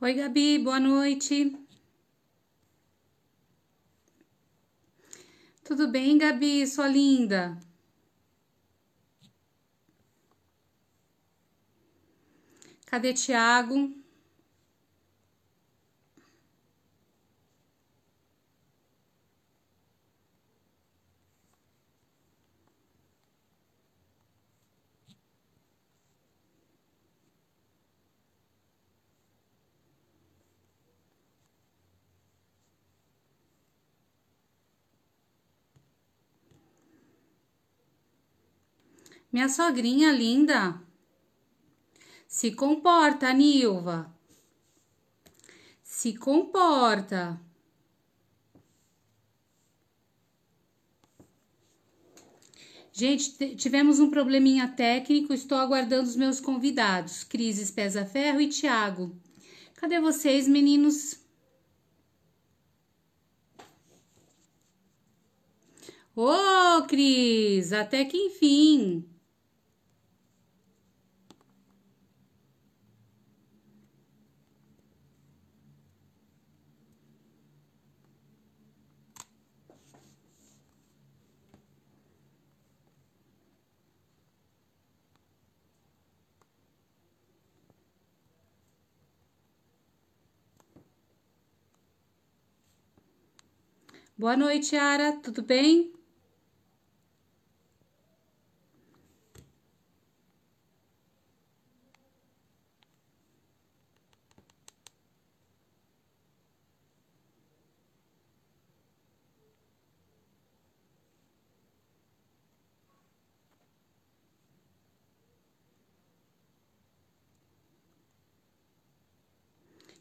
Oi, Gabi, boa noite. Tudo bem, Gabi, sua linda? Cadê Tiago? Minha sogrinha linda. Se comporta, Nilva. Se comporta. Gente, tivemos um probleminha técnico. Estou aguardando os meus convidados, Crises Pesa Ferro e Tiago. Cadê vocês, meninos? Ô, oh, Cris, até que enfim. Boa noite, Ara. Tudo bem?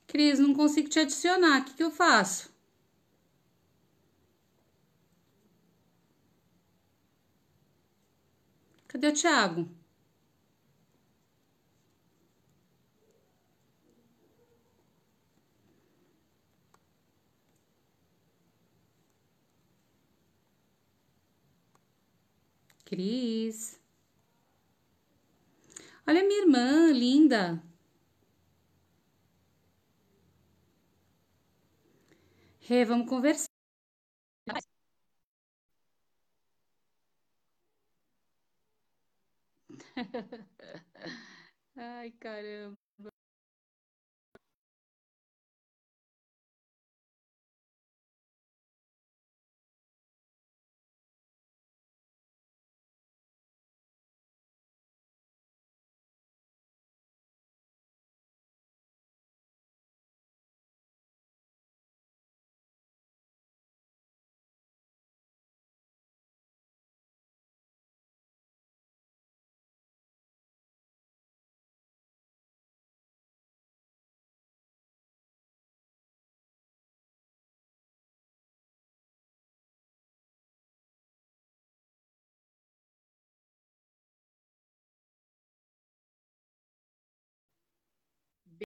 Cris, não consigo te adicionar. O que, que eu faço? Cadê o Thiago? Cris. Olha minha irmã, linda. Rê, vamos conversar. Ai, caramba.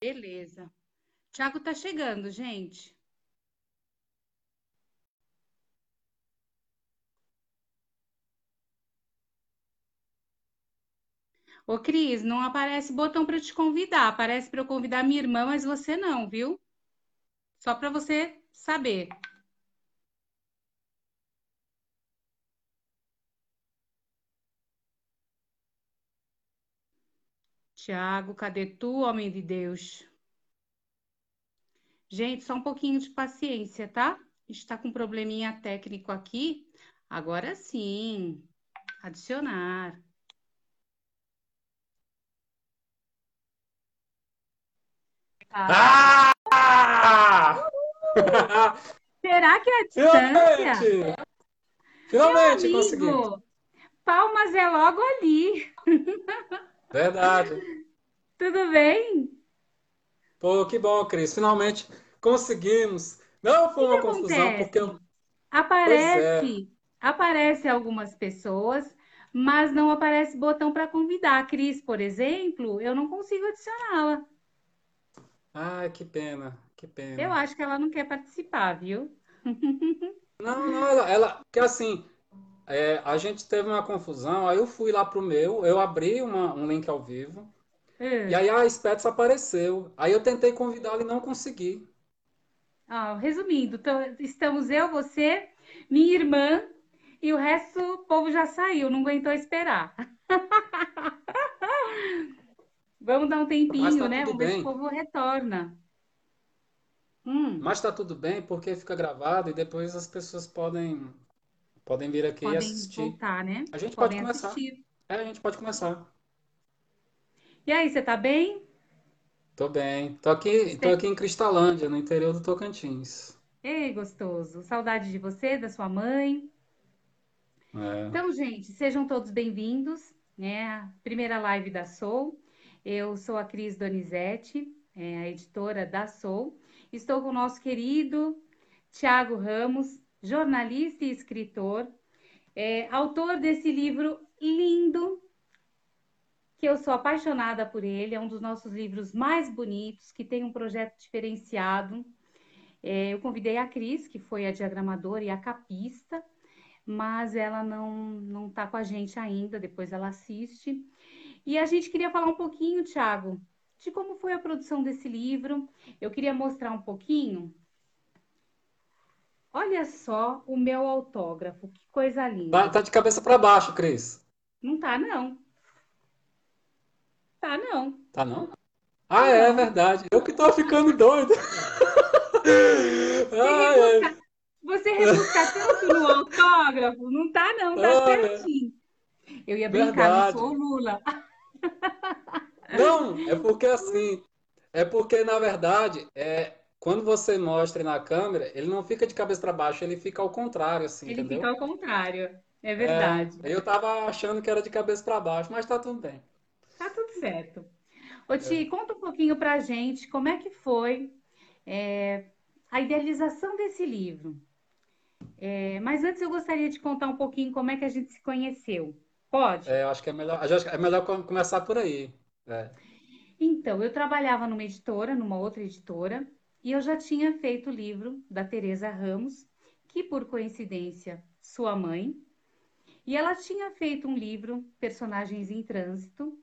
Beleza. Tiago tá chegando, gente. Ô, Cris, não aparece botão para te convidar. Aparece para eu convidar minha irmã, mas você não, viu? Só para você saber. Tiago, cadê tu, homem de Deus? Gente, só um pouquinho de paciência, tá? A gente tá com um probleminha técnico aqui. Agora sim. Adicionar. Ah! Será que é a distância? Finalmente! Finalmente Meu consegui. amigo, Palmas é logo ali. Verdade. Tudo bem? Pô, que bom, Cris. Finalmente conseguimos. Não foi que uma que confusão, porque eu... acontece? Pois é. Aparece, aparece algumas pessoas, mas não aparece botão para convidar. A Cris, por exemplo, eu não consigo adicioná-la. Ai, que pena, que Eu pena. acho que ela não quer participar, viu? Não, não, ela, ela, porque assim, é, a gente teve uma confusão, aí eu fui lá pro meu, eu abri uma- um link ao vivo, E aí a Spets apareceu. Aí eu tentei convidá-la e não consegui. Ah, resumindo, então, estamos eu, você, minha irmã e o resto o povo já saiu, não aguentou esperar. Vamos dar um tempinho, tá né? Vamos ver se o povo retorna. Hum, Mas tá tudo bem porque fica gravado e depois as pessoas podem podem vir aqui e podem assistir. voltar, né? A gente pode Podem começar. assistir. É, a gente pode começar. E aí, você tá bem? Tô bem. Tô aqui, tô aqui em Cristalândia, no interior do Tocantins. Ei, gostoso. Saudade de você, da sua mãe. É. Então, gente, sejam todos bem-vindos, né? Primeira live da Soul. Eu sou a Cris Donizete, é, a editora da Soul. Estou com o nosso querido Tiago Ramos, jornalista e escritor, é, autor desse livro lindo, que eu sou apaixonada por ele. É um dos nossos livros mais bonitos, que tem um projeto diferenciado. É, eu convidei a Cris, que foi a diagramadora e a capista mas ela não está com a gente ainda, depois ela assiste. E a gente queria falar um pouquinho, Thiago, de como foi a produção desse livro. Eu queria mostrar um pouquinho. Olha só o meu autógrafo, que coisa Tá, linda. tá de cabeça para baixo, Cris. Não tá, não. Tá, não. Tá não? Tá, Ah, é não. verdade. Eu que tô ficando doido. Você ai. rebusca, você rebusca tanto no autógrafo? Não tá, não, tá Olha, certinho. Eu ia brincar, não sou o verdade. Lula. Não, é porque assim, é porque na verdade, é quando você mostra na câmera, ele não fica de cabeça para baixo, ele fica ao contrário, assim, Ele fica entendeu? ao contrário. É É, verdade. eu tava achando que era de cabeça para baixo, mas tá tudo bem. Tá tudo certo. Ô, É. Ti, conta um pouquinho pra gente como é que foi é, a idealização desse livro. É, mas antes eu gostaria de contar um pouquinho como é que a gente se conheceu. Pode? É, eu acho que é melhor, é melhor com- começar por aí. É. Então, eu trabalhava numa editora, numa outra editora, e eu já tinha feito o livro da Teresa Ramos, que por coincidência, sua mãe, e ela tinha feito um livro, Personagens em Trânsito,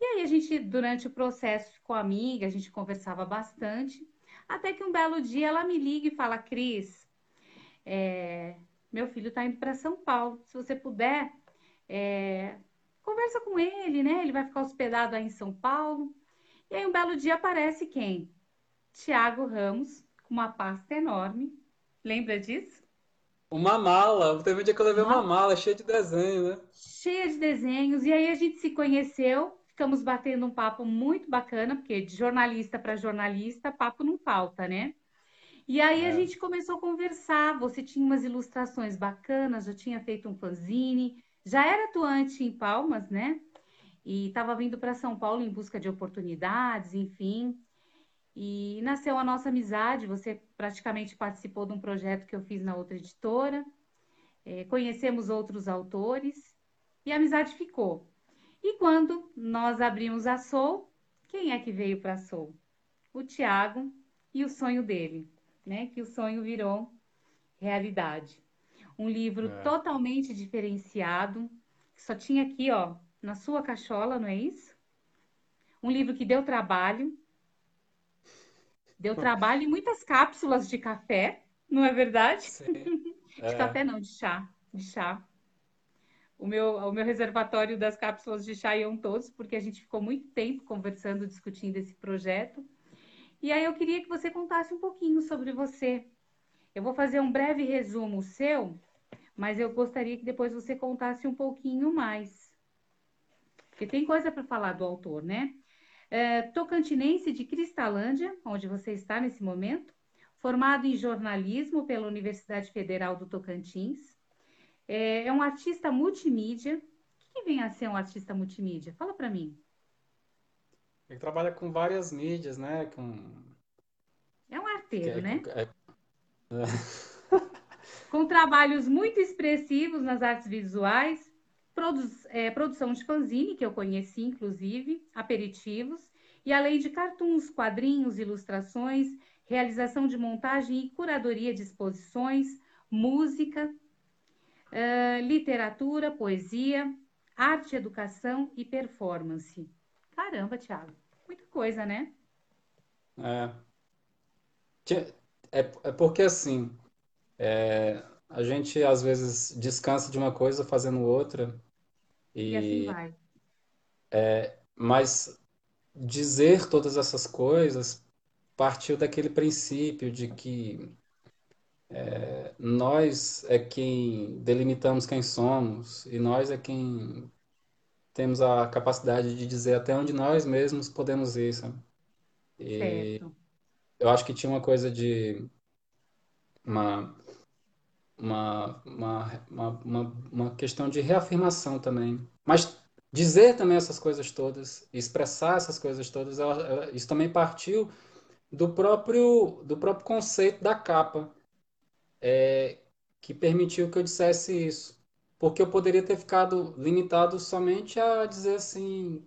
E aí a gente, durante o processo, ficou amiga, a gente conversava bastante, até que um belo dia ela me liga e fala, Cris, é, meu filho está indo para São Paulo, se você puder, é, conversa com ele, né? Ele vai ficar hospedado aí em São Paulo. E aí um belo dia aparece quem? Tiago Ramos, com uma pasta enorme. Lembra disso? Uma mala. Teve um dia que eu levei uma Uma mala cheia de desenho, né? cheia de desenhos. E aí a gente se conheceu, ficamos batendo um papo muito bacana, porque de jornalista para jornalista, papo não falta, né? E aí a É. gente começou a conversar. Você tinha umas ilustrações bacanas, já tinha feito um fanzine, já era atuante em Palmas, né? E estava vindo para São Paulo em busca de oportunidades, enfim. E nasceu a nossa amizade. Você praticamente participou de um projeto que eu fiz na outra editora. Eh, conhecemos outros autores e a amizade ficou. E quando nós abrimos a Soul, quem é que veio para a Soul? O Tiago e o sonho dele, né? Que o sonho virou realidade. Um livro É. totalmente diferenciado, que só tinha aqui, ó, na sua cachola, não é isso? Um livro que deu trabalho, deu trabalho e muitas cápsulas de café, não é verdade? Sim. De É. café não, de chá, de chá. O meu, o meu reservatório das cápsulas de chá iam todos, porque a gente ficou muito tempo conversando, discutindo esse projeto. E aí eu queria que você contasse um pouquinho sobre você. Eu vou fazer um breve resumo seu, mas eu gostaria que depois você contasse um pouquinho mais. Porque tem coisa para falar do autor, né? É, tocantinense de Cristalândia, onde você está nesse momento, formado em jornalismo pela Universidade Federal do Tocantins. É, é um artista multimídia. O que vem a ser um artista multimídia? Fala para mim. Ele trabalha com várias mídias, né? Com... É um arteiro, é- né? é- Com trabalhos muito expressivos nas artes visuais, é, produção de fanzine, que eu conheci, inclusive, aperitivos, e além de cartoons, quadrinhos, ilustrações, realização de montagem e curadoria de exposições, música, eh, literatura, poesia, arte, educação e performance. Caramba, Thiago. Muita coisa, né? É, é, é porque assim, é, a gente às vezes descansa de uma coisa fazendo outra, E assim e vai. mas dizer todas essas coisas partiu daquele princípio de que nós é quem delimitamos quem somos, e nós é quem temos a capacidade de dizer até onde nós mesmos podemos ir, sabe? Certo. Eu acho que tinha uma coisa de uma, uma, uma, uma, uma, questão de reafirmação também. Mas dizer também essas coisas todas, expressar essas coisas todas, ela- ela- isso também partiu do próprio, do próprio conceito da capa, que permitiu que eu dissesse isso. Porque eu poderia ter ficado limitado somente a dizer assim,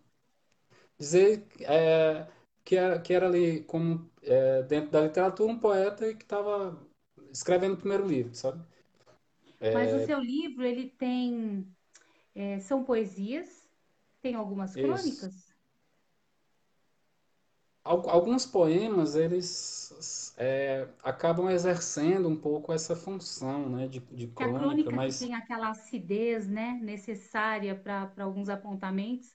dizer é, que era, que era ali como é, dentro da literatura um poeta que estava escrevendo o primeiro livro, sabe? Mas o seu livro, ele tem, é, são poesias, tem algumas crônicas, Al- Alguns poemas, eles é, acabam exercendo um pouco essa função, né, de, de que a crônica, crônica mas tem aquela acidez, né, necessária para alguns apontamentos,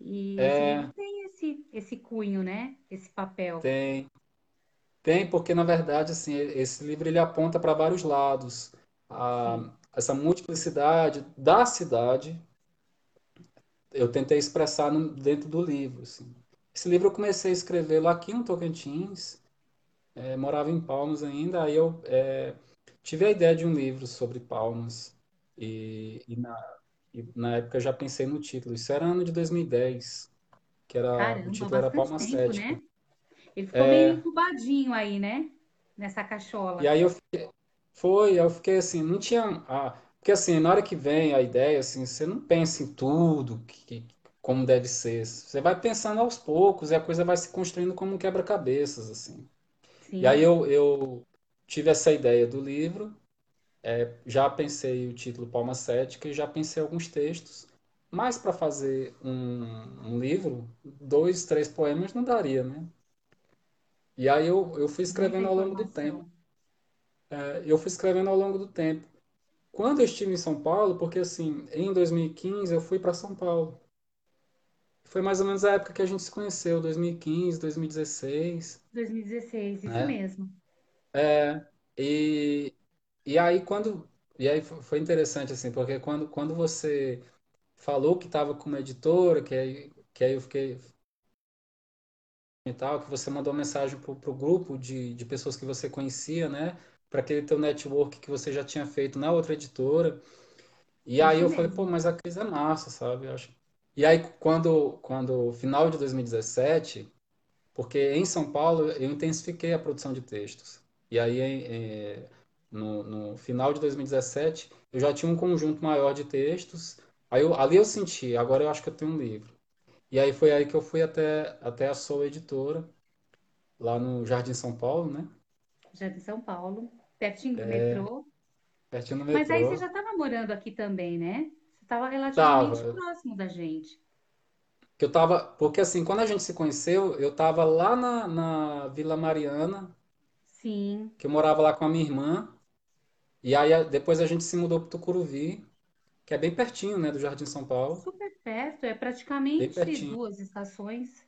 e é, tem esse, esse cunho, né, esse papel. tem, tem, porque na verdade, assim, esse livro ele aponta para vários lados. A, essa multiplicidade da cidade, eu tentei expressar no- dentro do livro, assim. Esse livro eu comecei a escrevê-lo aqui no Tocantins, é, morava em Palmas ainda, aí eu é, tive a ideia de um livro sobre Palmas, e, e na, e na época eu já pensei no título. Isso era ano de 2010, que era, o Caramba, título era bastante Palma tempo, Cética. né? Ele ficou meio incubadinho aí, né, nessa E cachola. aí eu Foi, eu fiquei assim, não tinha. Ah, porque assim, na hora que vem a ideia, assim, você não pensa em tudo que, que- como deve ser. Você vai pensando aos poucos e a coisa vai se construindo como um quebra-cabeças, assim. E aí Sim, eu, eu tive essa ideia do livro, já pensei o título Palma Cética e já pensei alguns textos. Mas para fazer um, um livro, dois, três poemas não daria, né? E aí eu, eu fui escrevendo ao longo do tempo. Informação. Eu fui escrevendo ao longo do tempo. Quando eu estive em São Paulo, porque assim, em 2015 eu fui para São Paulo. Foi mais ou menos a época que a gente se conheceu, 2015, 2016, 2016, isso né? mesmo. E, e aí quando e aí fo- foi interessante assim, porque quando, quando você falou que estava com uma editora, que aí, que aí eu fiquei e tal, que você mandou mensagem pro, pro grupo de, de pessoas que você conhecia, né? Para aquele teu network que você já tinha feito na outra editora. E aí eu falei, pô, mas a Cris é massa, sabe? Eu acho. E aí quando, quando final de 2017, porque em São Paulo eu intensifiquei a produção de textos. E aí eh, no, no final de 2017 eu já tinha um conjunto maior de textos. Aí eu, ali eu senti, agora eu acho que eu tenho um livro. E aí foi aí que eu fui até, até a Soul Editora, lá no Jardim São Paulo, né? De São Paulo, pertinho do metrô. Pertinho do Mas aí você metrô. já estava morando aqui também, né? Você estava relativamente Tava. próximo da gente. Que eu tava, porque assim, quando a gente se conheceu, eu tava lá na, na Vila Mariana, Sim, que eu morava lá com a minha irmã, e aí depois a gente se mudou para Tucuruvi, que é bem pertinho, né, do Jardim São Paulo, super perto, é praticamente duas estações.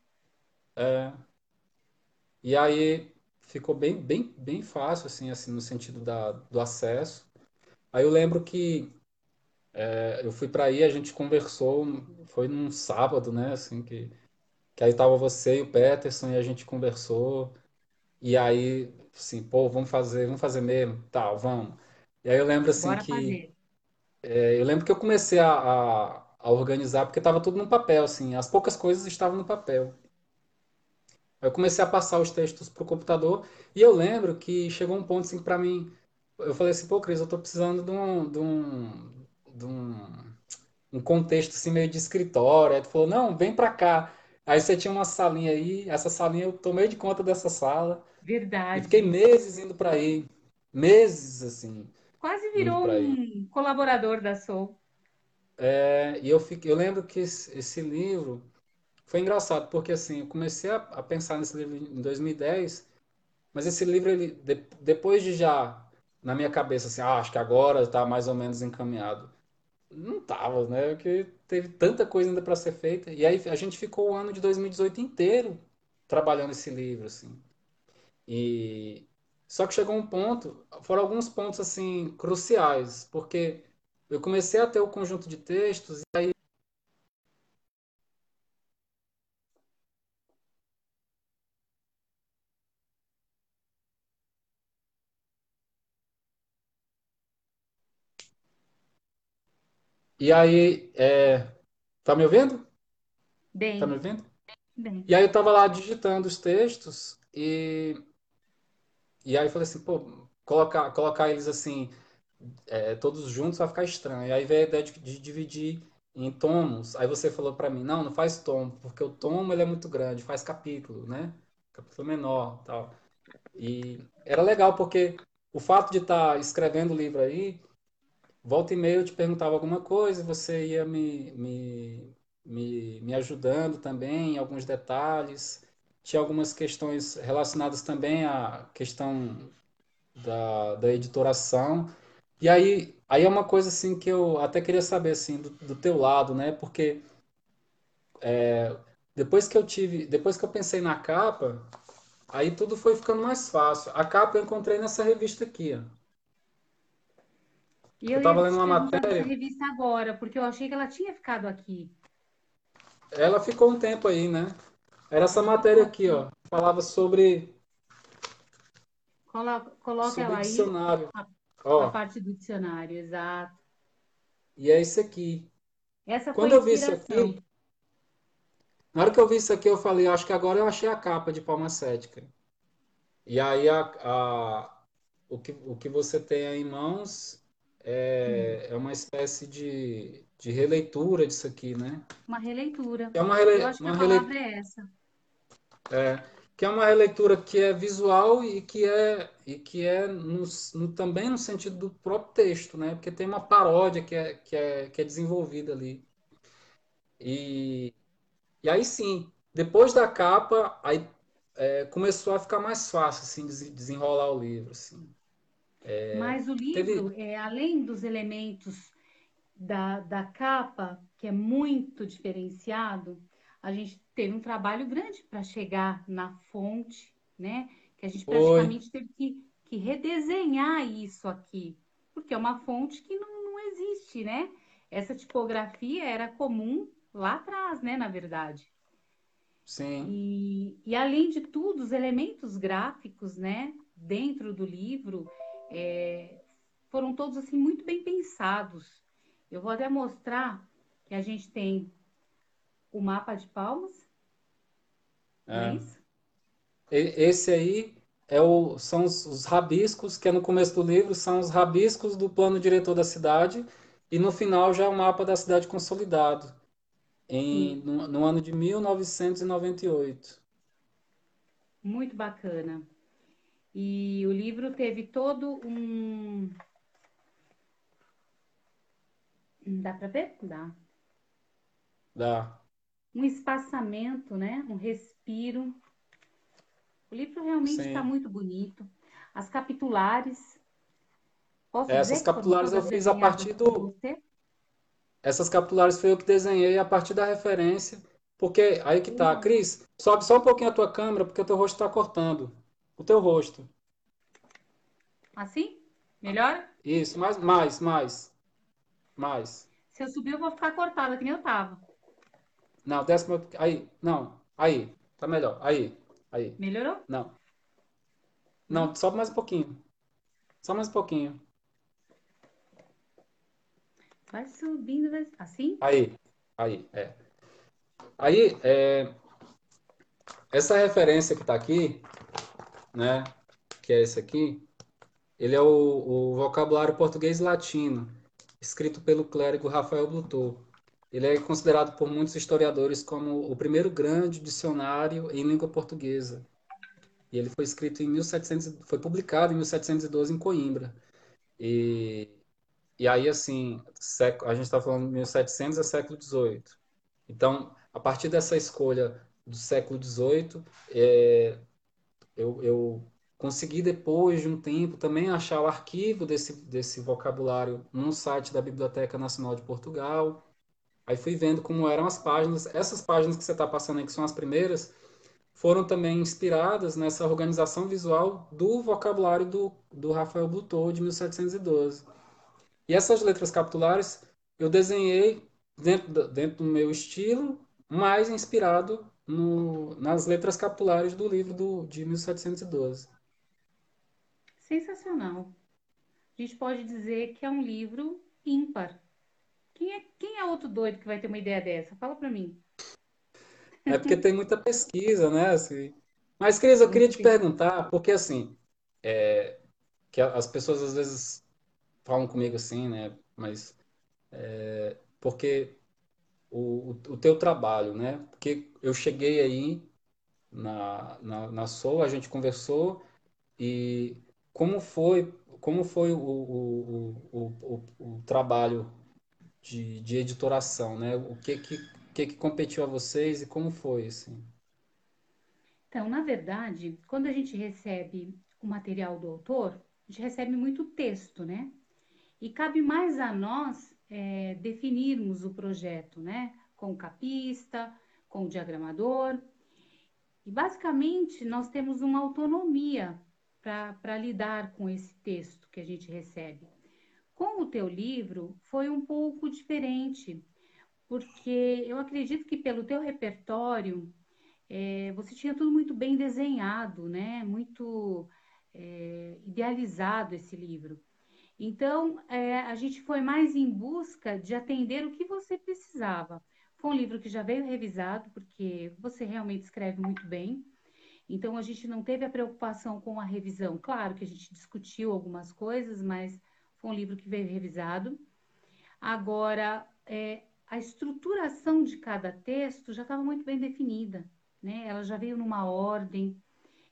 É, e aí ficou bem, bem, bem fácil, assim, assim, no sentido da, do acesso. Aí eu lembro que é, eu fui para aí, a gente conversou, foi num sábado, né, assim, que, que aí tava você e o Peterson, e a gente conversou. E aí, assim, pô, vamos fazer, vamos fazer mesmo, tal, vamos. E aí eu lembro assim Bora que é, eu lembro que eu comecei a, a, a organizar porque estava tudo no papel, assim, as poucas coisas estavam no papel. Eu comecei a passar os textos pro computador e eu lembro que chegou um ponto assim para mim, eu falei assim, pô, Cris, eu tô precisando de um, de um, de um, um contexto assim meio de escritório. Aí tu falou, não, vem pra cá. Aí você tinha uma salinha aí, essa salinha eu tomei de conta dessa sala. E fiquei Verdade. meses indo para aí, meses assim, Quase virou para um colaborador da Soul. É, e eu fiquei, eu lembro que esse, esse livro, foi engraçado, porque assim, eu comecei a, a pensar nesse livro em 2010, mas esse livro, ele, de, depois de já, na minha cabeça, assim, ah, acho que agora está mais ou menos encaminhado. Não tava, né? Porque teve tanta coisa ainda para ser feita. E aí a gente ficou o ano de 2018 inteiro trabalhando esse livro, assim. E só que chegou um ponto, foram alguns pontos assim cruciais, porque eu comecei a ter o conjunto de textos e aí e aí é, tá me ouvindo? Tá me Bem, ouvindo? bem. E aí eu tava lá digitando os textos e e aí eu falei assim, pô, colocar colocar eles assim é, todos juntos vai ficar estranho. E aí veio a ideia de, de dividir em tomos. Aí você falou para mim, não, não faz tomo, porque o tomo ele é muito grande, faz capítulo, né? Capítulo menor, tal. E era legal porque o fato de estar escrevendo o livro aí, volta e meia eu te perguntava alguma coisa, você ia me, me, me, me ajudando também em alguns detalhes. Tinha algumas questões relacionadas também à questão da, da editoração. E aí, aí é uma coisa assim que eu até queria saber assim do, do teu lado, né? Porque depois que eu tive, depois que eu pensei na capa, aí tudo foi ficando mais fácil. A capa eu encontrei nessa revista aqui, ó. E Eu eu lendo uma matéria, revista agora, porque eu achei que ela tinha ficado aqui. ela ficou um tempo aí, né? Era essa matéria aqui, ó. Falava sobre Colo- Coloca sobre ela aí, dicionário, a, a ó. parte do dicionário, exato. E é isso aqui. Essa foi Quando a eu vi isso aqui, na hora que eu vi isso aqui, eu falei, acho que agora eu achei a capa de Palma Cética. E aí a, a- o que, o que você tem aí em mãos é, é uma espécie de, de releitura disso aqui, né? uma releitura. É uma, Eu rele, acho que a uma palavra rele, é essa. é, que é uma releitura que é visual e que é, e que é no, no- também no sentido do próprio texto, né? Porque tem uma paródia que é, que é, que é desenvolvida ali. E, e aí sim, depois da capa, aí é, começou a ficar mais fácil, assim, des- desenrolar o livro, assim. Mas o livro, Teve, é, além dos elementos da, da capa, que é muito diferenciado, a gente teve um trabalho grande para chegar na fonte, né? Que a gente praticamente teve que, que redesenhar isso aqui, porque é uma fonte que não, não existe, né? Essa tipografia era comum lá atrás, né? Na verdade. sim. E, e além de tudo, os elementos gráficos, né? Dentro do livro, é, foram todos assim muito bem pensados. Eu vou até mostrar que a gente tem o mapa de palmas, é É. isso? E- Esse aí é o, são os, os rabiscos, que é no começo do livro, são os rabiscos do plano diretor da cidade, e no final já é o mapa da cidade consolidado, em, no, no ano de 1998. muito bacana. E o livro teve todo um. Dá para ver? Dá. Dá. Um espaçamento, né? Um respiro. O livro realmente está muito bonito. As capitulares, posso Essas capitulares eu fiz a partir do. Essas capitulares foi eu que desenhei a partir da referência, porque aí que tá. Legal. Cris, sobe só um pouquinho a tua câmera, porque o teu rosto está cortando. O teu rosto. Assim? Melhor? Isso, mais, mais, mais, mais. Se eu subir, eu vou ficar cortada, que nem eu tava. Não, desce meu... Aí, não. Aí, tá melhor. Aí, aí. Melhorou? Não. Não, Não? sobe mais um pouquinho. Só mais um pouquinho. Vai subindo, vai... assim? Aí, aí, é. Aí, é, essa referência que tá aqui, né, que é esse aqui, ele é o, o vocabulário português latino, escrito pelo clérigo Rafael Blutor. Ele é considerado por muitos historiadores como o primeiro grande dicionário em língua portuguesa. E ele foi escrito em 1700, foi publicado em 1712 em Coimbra. E E aí, assim, a gente está falando de 1700 a século XVIII. Então, a partir dessa escolha do século XVIII, é, eu, eu consegui depois de um tempo também achar o arquivo desse, desse vocabulário num site da Biblioteca Nacional de Portugal. Aí fui vendo como eram as páginas. Essas páginas que você está passando aí, que são as primeiras, foram também inspiradas nessa organização visual do vocabulário do, do Rafael Blutot, de 1712. E essas letras capitulares eu desenhei dentro, dentro do meu estilo, mais inspirado no, nas letras capitulares do livro do, de 1712. Sensacional. A gente pode dizer que é um livro ímpar. Quem é, quem é outro doido que vai ter uma ideia dessa? Fala para mim. É porque tem muita pesquisa, né? Assim. Mas, Cris, eu queria te perguntar, porque assim, é, que as pessoas às vezes falam comigo assim, né? Mas é, porque o, o teu trabalho, né? Porque eu cheguei aí na, na, na SOU, a gente conversou e como foi, como foi o, o, o, o, o trabalho de, de editoração, né? O que que, que que competiu a vocês e como foi, assim? Então, na verdade, quando a gente recebe o material do autor, a gente recebe muito texto, né? E cabe mais a nós é, definirmos o projeto, né? Com o capista, com o diagramador. E basicamente nós temos uma autonomia para lidar com esse texto que a gente recebe. Com o teu livro foi um pouco diferente, porque eu acredito que pelo teu repertório é, você tinha tudo muito bem desenhado, né? Muito é, idealizado esse livro. Então, é, a gente foi mais em busca de atender o que você precisava. Foi um livro que já veio revisado, porque você realmente escreve muito bem. Então, a gente não teve a preocupação com a revisão. Claro que a gente discutiu algumas coisas, mas foi um livro que veio revisado. Agora, é, a estruturação de cada texto já estava muito bem definida, né? Ela já veio numa ordem.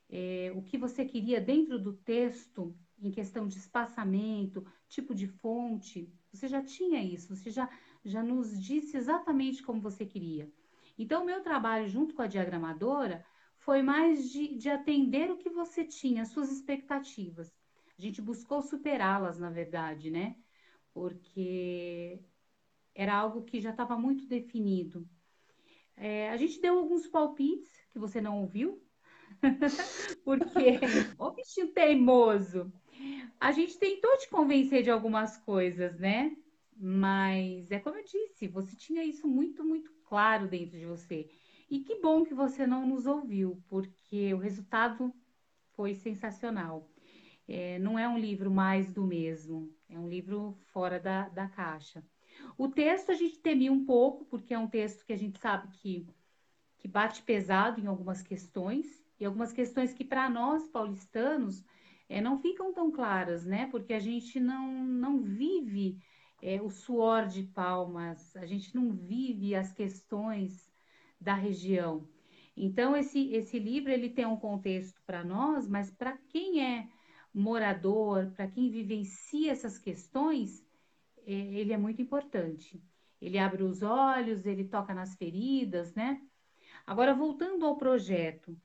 É, o que você queria dentro do texto em questão de espaçamento, tipo de fonte, você já tinha isso, você já, já nos disse exatamente como você queria. Então, o meu trabalho junto com a diagramadora foi mais de, de atender o que você tinha, as suas expectativas. A gente buscou superá-las, na verdade, né? Porque era algo que já estava muito definido. É, a gente deu alguns palpites que você não ouviu, porque, ô bichinho teimoso, a gente tentou te convencer de algumas coisas, né? Mas é como eu disse, você tinha isso muito, muito claro dentro de você. E que bom que você não nos ouviu, porque o resultado foi sensacional. É, não é um livro mais do mesmo, é um livro fora da, da caixa. O texto a gente temia um pouco, porque é um texto que a gente sabe que, que bate pesado em algumas questões, e algumas questões que para nós paulistanos é, não ficam tão claras, né? Porque a gente não, não vive é, o suor de palmas, a gente não vive as questões da região. Então, esse, esse livro ele tem um contexto para nós, mas para quem é morador, para quem vivencia essas questões, é, ele é muito importante. Ele abre os olhos, ele toca nas feridas, né? Agora, voltando ao projeto,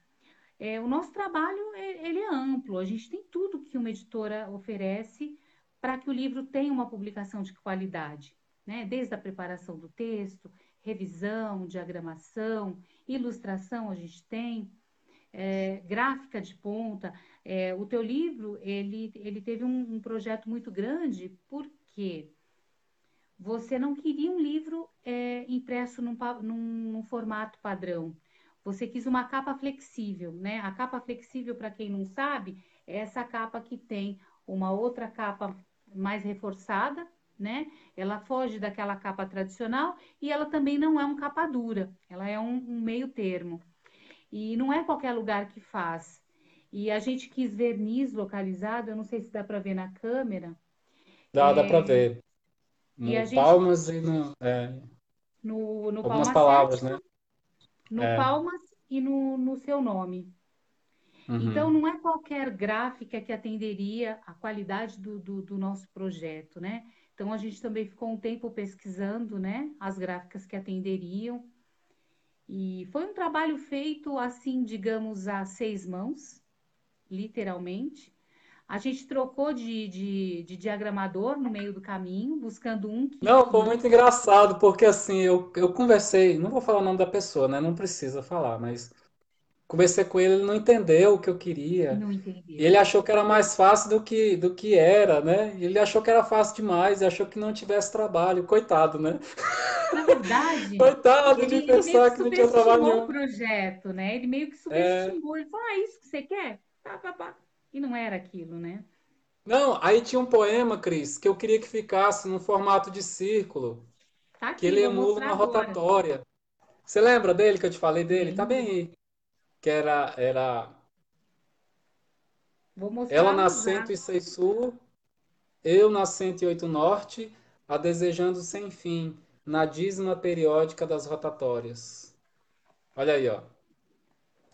é, o nosso trabalho é, ele é amplo, a gente tem tudo que uma editora oferece para que o livro tenha uma publicação de qualidade, né? Desde a preparação do texto, revisão, diagramação, ilustração a gente tem, é, gráfica de ponta. É, o teu livro ele, ele teve um, um projeto muito grande porque você não queria um livro é, impresso num, num, num formato padrão. Você quis uma capa flexível, né? A capa flexível, para quem não sabe, é essa capa que tem uma outra capa mais reforçada, né? Ela foge daquela capa tradicional e ela também não é um capa dura, ela é um, um meio termo. E não é qualquer lugar que faz. E a gente quis verniz localizado, eu não sei se dá para ver na câmera. Dá, é... dá para ver. No e palmas gente... e no, é... no, no algumas palavras, né? No é. Palmas e no, no seu nome. Uhum. Então, não é qualquer gráfica que atenderia a qualidade do, do, do, nosso projeto, né? Então, a gente também ficou um tempo pesquisando, né, as gráficas que atenderiam. E foi um trabalho feito assim, digamos, a seis mãos, literalmente. A gente trocou de, de, de diagramador no meio do caminho, buscando um que. Não, foi muito engraçado, porque assim, eu, eu conversei, não vou falar o nome da pessoa, né? Não precisa falar, mas conversei com ele, ele não entendeu o que eu queria. Não E entendeu. ele achou que era mais fácil do que, do que era, né? E ele achou que era fácil demais, e achou que não tivesse trabalho. Coitado, né? Na verdade, Coitado de meio que pensar que não tinha trabalho subestimou o nenhum. projeto, né? Ele meio que É, subestimou. Ele falou: Ah, é isso que você quer? Tá, tá, tá. E não era aquilo, né? Não, aí tinha um poema, Cris, que eu queria que ficasse no formato de círculo, Tá que aqui, ele vou emula mostrar uma agora. rotatória. Você lembra dele que eu te falei dele? Tá bem Lembro. aí. Que era, era Vou ela na mostrá-lo já. 106 Sul, eu na 108 Norte, a desejando sem fim, na dízima periódica das rotatórias. Olha aí, ó.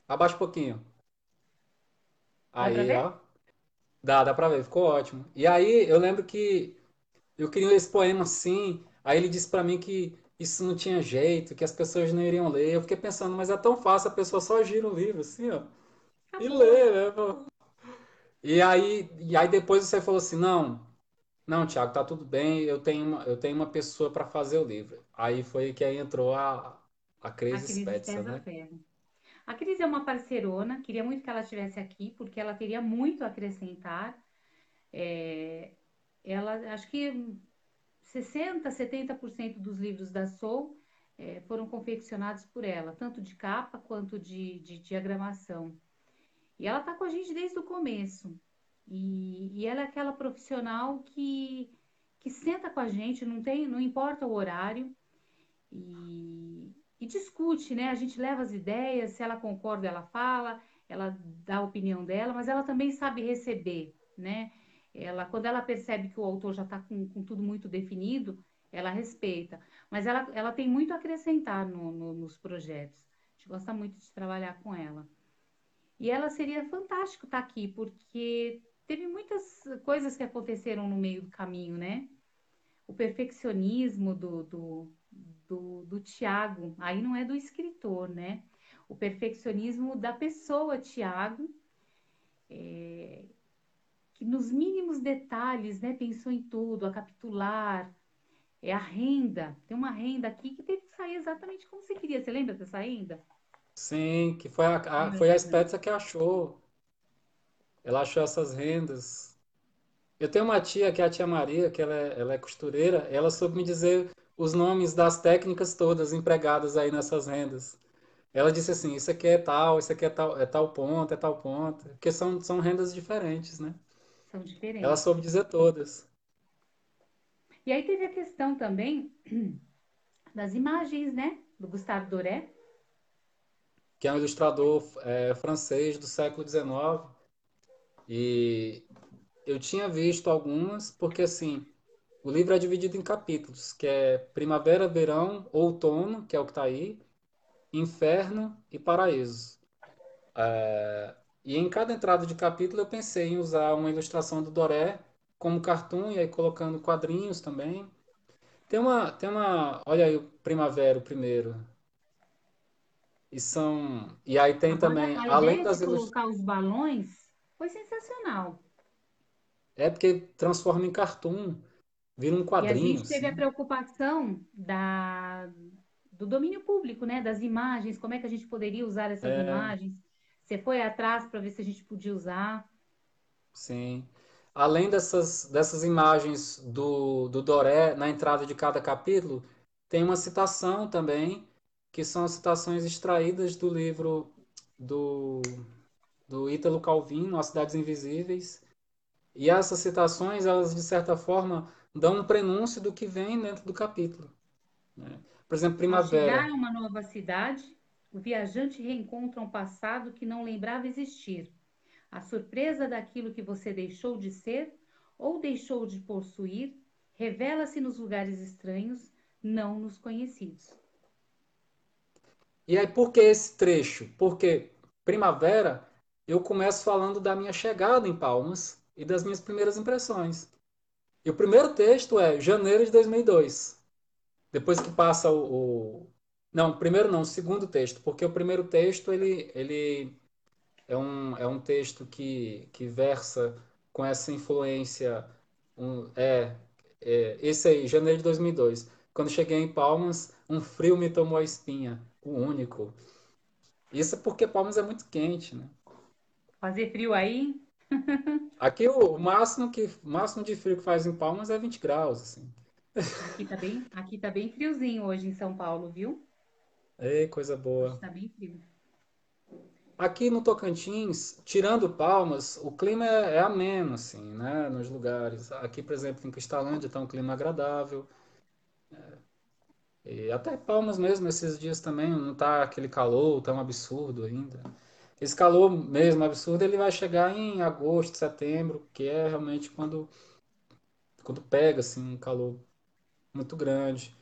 Abaixa um pouquinho. Dá para Aí, ver? ó. Dá, dá pra ver, ficou ótimo. E aí, eu lembro que eu queria esse poema assim, aí ele disse pra mim que isso não tinha jeito, que as pessoas não iriam ler. Eu fiquei pensando, mas é tão fácil, a pessoa só gira o livro assim, ó, e lê, né? pô? E aí, e aí depois você falou assim, não, não, Thiago, tá tudo bem, eu tenho uma, eu tenho uma pessoa para fazer o livro. Aí foi que aí entrou a, a A Cris Cris Spetzer, Pesa né? Ferro. A Cris é uma parceirona, queria muito que ela estivesse aqui, porque ela teria muito a acrescentar. É, ela, acho que 60, 70% dos livros da Soul é, foram confeccionados por ela, tanto de capa quanto de, de diagramação. E ela está com a gente desde o começo. E, e ela é aquela profissional que, que senta com a gente, não tem, não importa o horário, e, e discute, né? A gente leva as ideias, se ela concorda, ela fala, ela dá a opinião dela, mas ela também sabe receber, né? Ela, quando ela percebe que o autor já está com, com tudo muito definido, ela respeita. Mas ela, ela tem muito a acrescentar no- no- nos projetos. A gente gosta muito de trabalhar com ela. E ela seria fantástico estar aqui, porque teve muitas coisas que aconteceram no meio do caminho, né? O perfeccionismo do, do, do, do Tiago, aí não é do escritor, né? O perfeccionismo da pessoa Tiago, que nos mínimos detalhes, né, pensou em tudo, a capitular, é a renda. Tem uma renda aqui que teve que sair exatamente como você queria. Você lembra dessa renda? Sim, que foi a, a- foi a? Spetzer que achou. Ela achou essas rendas. Eu tenho uma tia, que é a tia Maria, que ela é, ela é costureira, ela soube me dizer os nomes das técnicas todas empregadas aí nessas rendas. Ela disse assim, isso aqui é tal, isso aqui é tal, é tal ponto, é tal ponto, porque são, são rendas diferentes, né? São Ela diferentes. soube dizer todas, E aí teve a questão também das imagens, né, do Gustavo Doré. que é um ilustrador é, francês do século XIX, e eu tinha visto algumas, porque assim, o livro é dividido em capítulos, que é Primavera, Verão, Outono, que é o que está aí, Inferno e Paraíso. E em cada entrada de capítulo eu pensei em usar uma ilustração do Doré como cartoon e aí colocando quadrinhos também. Tem uma, tem uma, olha aí o Primavera, o primeiro. E são, e aí tem Agora, também, a além de das ilustrações, colocar os balões foi sensacional. é porque transforma em cartoon, vira um E a quadrinho, gente teve a assim. preocupação da, do domínio público, né, das imagens, como é que a gente poderia usar essas É, imagens. Você foi atrás para ver se a gente podia usar. sim. Além dessas, dessas imagens do, do Doré na entrada de cada capítulo, tem uma citação também, que são citações extraídas do livro do do Ítalo Calvino, As Cidades Invisíveis. E essas citações, elas de certa forma dão um prenúncio do que vem dentro do capítulo, né? Por exemplo, Ao chegar Primavera. a uma nova cidade, o viajante reencontra um passado que não lembrava existir. A surpresa daquilo que você deixou de ser ou deixou de possuir revela-se nos lugares estranhos, não nos conhecidos. E aí, por que esse trecho? Porque Primavera, eu começo falando da minha chegada em Palmas e das minhas primeiras impressões. E o primeiro texto é janeiro de 2002. Depois que passa o, o- Não, primeiro não, segundo texto, porque o primeiro texto ele, ele é um, é um texto que, que versa com essa influência. Um, é, é, esse aí, janeiro de 2002. Quando cheguei em Palmas, um frio me tomou a espinha, o único. Isso é porque Palmas é muito quente, né? Fazer frio aí? Aqui o máximo que máximo de frio que faz em Palmas é 20 graus, assim. Aqui tá bem, aqui tá bem friozinho hoje em São Paulo, viu? Ei, coisa Hoje boa. tá bem frio. Aqui no Tocantins, tirando Palmas, o clima é, é ameno, assim, né? Nos lugares. Aqui, por exemplo, em Cristalândia tá um clima agradável. E até Palmas mesmo, esses dias também, não tá aquele calor tão absurdo ainda. Esse calor mesmo absurdo, ele vai chegar em agosto, setembro, que é realmente quando, quando pega, assim, um calor muito grande.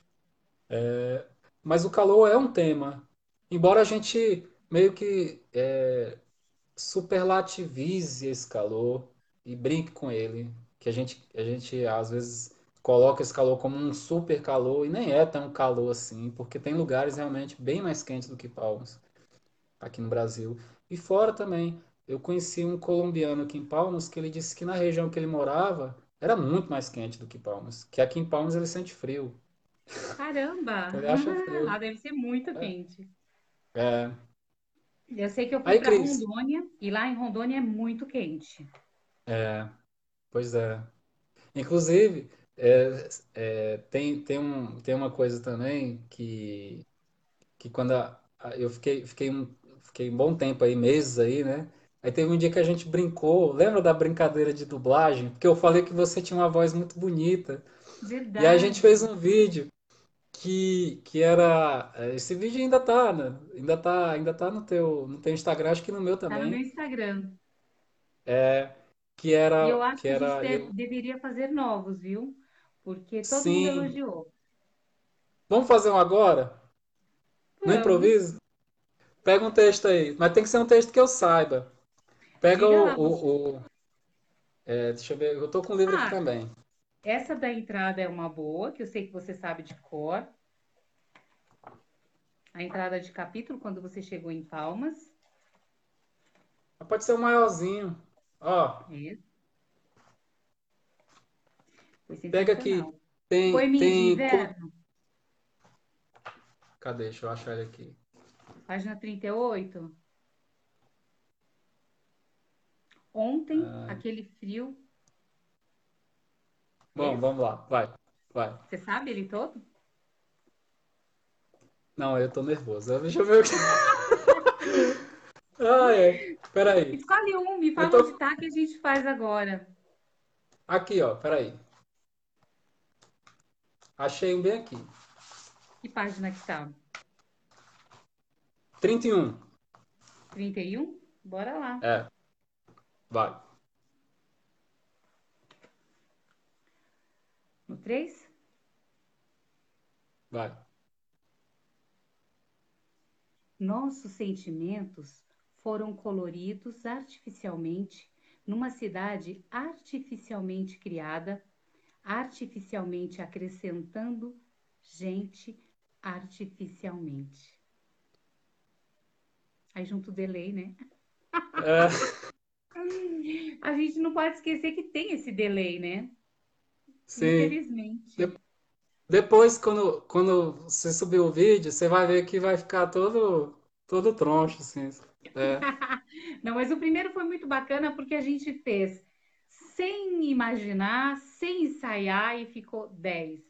Mas o calor é um tema. Embora a gente meio que é, superlativize esse calor e brinque com ele, que a gente, a gente às vezes coloca esse calor como um super calor e nem é tão calor assim, porque tem lugares realmente bem mais quentes do que Palmas, aqui no Brasil. E fora também, eu conheci um colombiano aqui em Palmas que ele disse que na região que ele morava era muito mais quente do que Palmas, que aqui em Palmas ele sente frio. Caramba! Ele acha Lá frio. deve ser muito quente. É. Eu sei que eu fui para Rondônia e lá em Rondônia é muito quente. pois é. Inclusive, é, é, tem, tem, um, tem uma coisa também que, que quando a- a- eu fiquei, fiquei, um, fiquei um bom tempo aí, meses aí, né? Aí teve um dia que a gente brincou, lembra da brincadeira de dublagem? Porque eu falei que você tinha uma voz muito bonita. E aí a gente fez Verdade. um vídeo que, que era. é, Esse vídeo ainda tá, né? Ainda tá, ainda tá no teu, no teu Instagram, acho que no meu Tá no meu também. Instagram. Que E eu era, acho que que a gente era eu. deveria fazer novos, viu? Porque todo mundo Sim. elogiou. Vamos fazer um agora? No Vamos. improviso? Pega um texto aí, mas tem que ser um texto que eu saiba. Pega o, o, o- é, deixa eu ver, eu tô com o livro aqui Ah, também. essa da entrada é uma boa, que eu sei que você sabe de cor. A entrada de capítulo, quando você chegou em Palmas. Mas Pode ser o maiorzinho. Ó, foi pega aqui. Tem, de tem. Cadê? Deixa eu achar ele aqui. Página 38. Ontem, aquele frio. Bom, Esse? vamos lá. Vai, vai. Você sabe ele todo? Não, eu tô nervoso. Deixa eu ver o que. Ah, é. Peraí. Escolhe um, me fala onde tô. tá que a gente faz agora. Aqui, ó. Peraí. Achei um bem aqui. Que página que tá? 31. 31? Bora lá. É, vai. No 3? Vai. Nossos sentimentos foram coloridos artificialmente numa cidade artificialmente criada, artificialmente acrescentando gente artificialmente. Aí junto o delay, né? É, A gente não pode esquecer que tem esse delay, né? sim. Infelizmente. De- depois, quando, quando você subir o vídeo, você vai ver que vai ficar todo, todo troncho, assim. É, Não, mas o primeiro foi muito bacana porque a gente fez sem imaginar, sem ensaiar e ficou 10.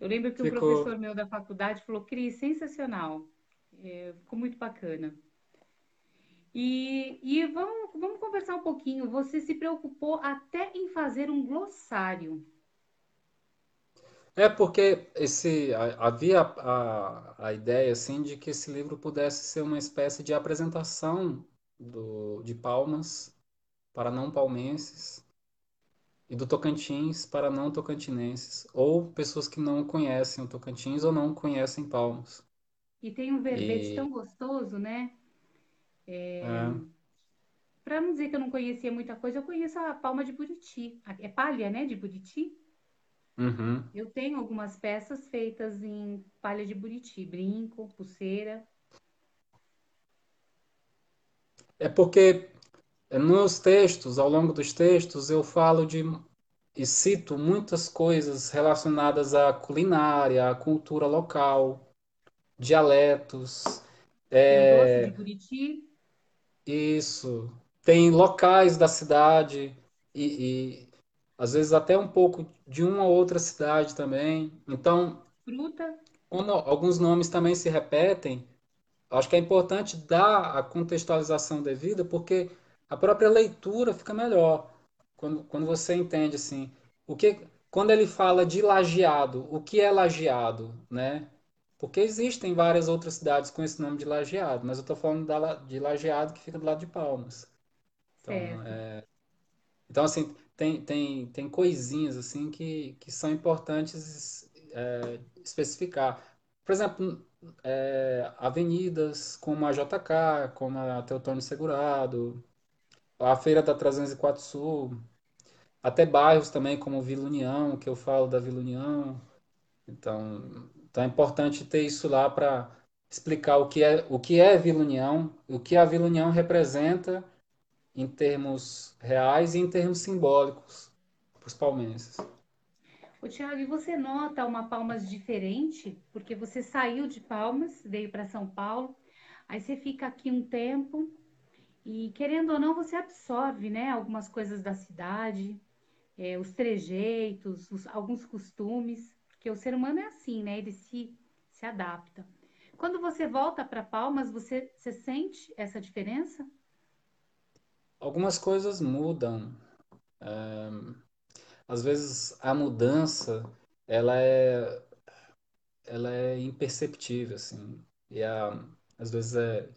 Eu lembro que um ficou. professor meu da faculdade falou, Cris, sensacional. É, ficou muito bacana. E, e vamos, vamos conversar um pouquinho. Você se preocupou até em fazer um glossário. É porque esse havia a, a ideia assim de que esse livro pudesse ser uma espécie de apresentação do, de Palmas para não palmenses e do Tocantins para não tocantinenses ou pessoas que não conhecem o Tocantins ou não conhecem Palmas. E tem um verbete tão E gostoso, né? É, Para não dizer que eu não conhecia muita coisa, eu conheço a palma de Buriti. É palha, né, de Buriti? Uhum. Eu tenho algumas peças feitas em palha de buriti, brinco, pulseira. É porque nos textos, ao longo dos textos, eu falo de e cito muitas coisas relacionadas à culinária, à cultura local, dialetos, o doce de é, buriti, isso. Tem locais da cidade e, e às vezes até um pouco de uma ou outra cidade também. Então, fruta. quando alguns nomes também se repetem, Acho que é importante dar a contextualização devida, porque a própria leitura fica melhor quando, quando você entende assim, o que quando ele fala de lajeado, o que é lajeado, né? Porque existem várias outras cidades com esse nome de lajeado, mas eu estou falando da, de lajeado que fica do lado de Palmas. Então, é, então assim, tem, tem, tem coisinhas assim que, que são importantes é, especificar. Por exemplo, é, avenidas como a JK, como a Teotônio Segurado, a Feira da 304 Sul, até bairros também como Vila União, que eu falo da Vila União. Então, então é importante ter isso lá para explicar o que é o que é Vila União, o que a Vila União representa em termos reais e em termos simbólicos para os palmenses. Ô, Thiago, e você nota uma Palmas diferente? Porque você saiu de Palmas, veio para São Paulo, aí você fica aqui um tempo e, querendo ou não, você absorve, né, algumas coisas da cidade, é, os trejeitos, os- alguns costumes, porque o ser humano é assim, né? Ele se, se adapta. Quando você volta para Palmas, você, você sente essa diferença? Algumas coisas mudam. Às vezes a mudança ela é ela é imperceptível assim. E a, às vezes é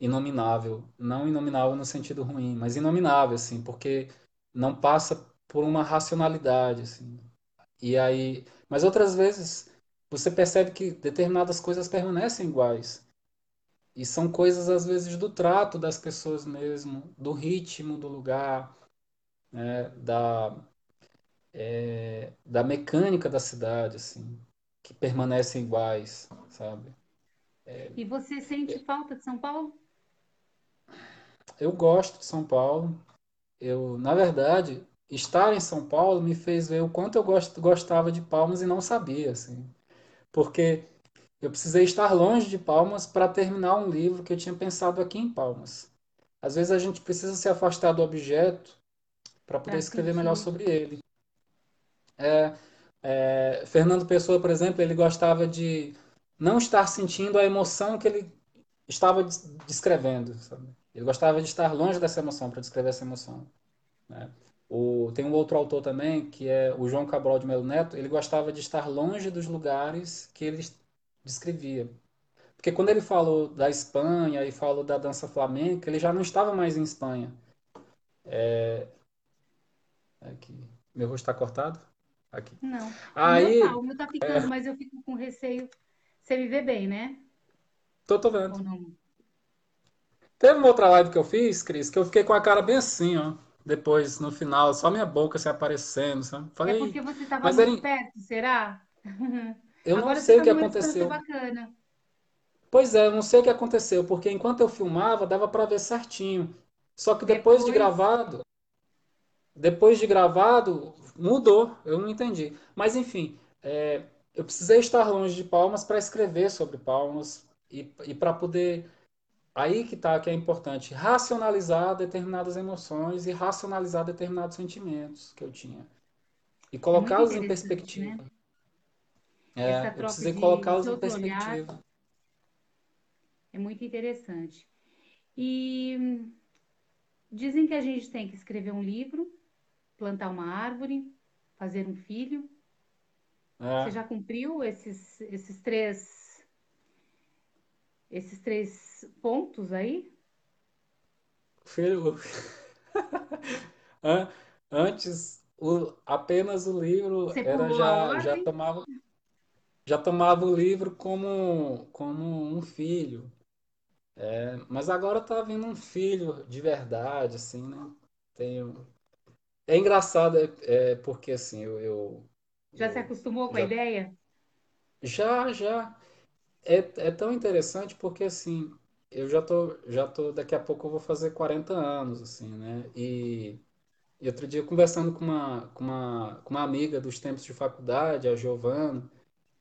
inominável, não inominável no sentido ruim, mas inominável assim, porque não passa por uma racionalidade assim. E aí, mas outras vezes você percebe que determinadas coisas permanecem iguais. E são coisas às vezes do trato das pessoas mesmo, do ritmo do lugar, né, da da mecânica da cidade, assim, que permanecem iguais, sabe? E você sente falta de São Paulo? Eu gosto de São Paulo. Eu, na verdade, estar em São Paulo me fez ver o quanto eu gost, gostava de Palmas e não sabia, assim. Porque eu precisei estar longe de Palmas para terminar um livro que eu tinha pensado aqui em Palmas. Às vezes a gente precisa se afastar do objeto para poder Para escrever melhor sentir. sobre ele. É, Fernando Pessoa, por exemplo, ele gostava de não estar sentindo a emoção que ele estava des- descrevendo, sabe? Ele gostava de estar longe dessa emoção para descrever essa emoção, né? O, tem um outro autor também, que é o João Cabral de Melo Neto, ele gostava de estar longe dos lugares que ele descrevia. Porque quando ele falou da Espanha e falou da dança flamenca, ele já não estava mais em Espanha. Aqui, meu rosto está cortado? Aqui. Não. O meu tá, Aí, o meu tá ficando, mas eu fico com receio. Você me vê bem, né? tô, tô vendo. Teve uma outra live que eu fiz, Cris, que eu fiquei com a cara bem assim, ó. Depois, no final, só minha boca se aparecendo, sabe? É Falei, porque você estava mas era, muito em- perto, será? eu não Agora você sei o está que aconteceu. bacana. Pois é, eu não sei o que aconteceu, porque enquanto eu filmava, dava pra ver certinho. Só que depois de Depois, gravado, depois de gravado, mudou. Eu não entendi. Mas enfim, é, eu precisei estar longe de Palmas para escrever sobre Palmas e, e para poder Aí que tá, que é importante, racionalizar determinadas emoções e racionalizar determinados sentimentos que eu tinha. E colocá-los em né? perspectiva. Essa É, eu precisei colocá-los em olhar perspectiva. é muito interessante. E hum, dizem que a gente tem que escrever um livro, plantar uma árvore, fazer um filho. Você É, já cumpriu esses, esses três, esses três pontos aí? filho, an- antes o, apenas o livro Você era a já já tomava já tomava o livro como como um filho. É, mas agora tá vindo um filho de verdade, assim, né? Tenho É engraçado, é, é porque assim, eu, eu, Já se acostumou com a Já, ideia? já, já. É, é tão interessante porque, assim, eu já tô, já tô, daqui a pouco eu vou fazer 40 anos, assim, né? E, e outro dia, conversando com uma, com uma, com uma amiga dos tempos de faculdade, a Giovana,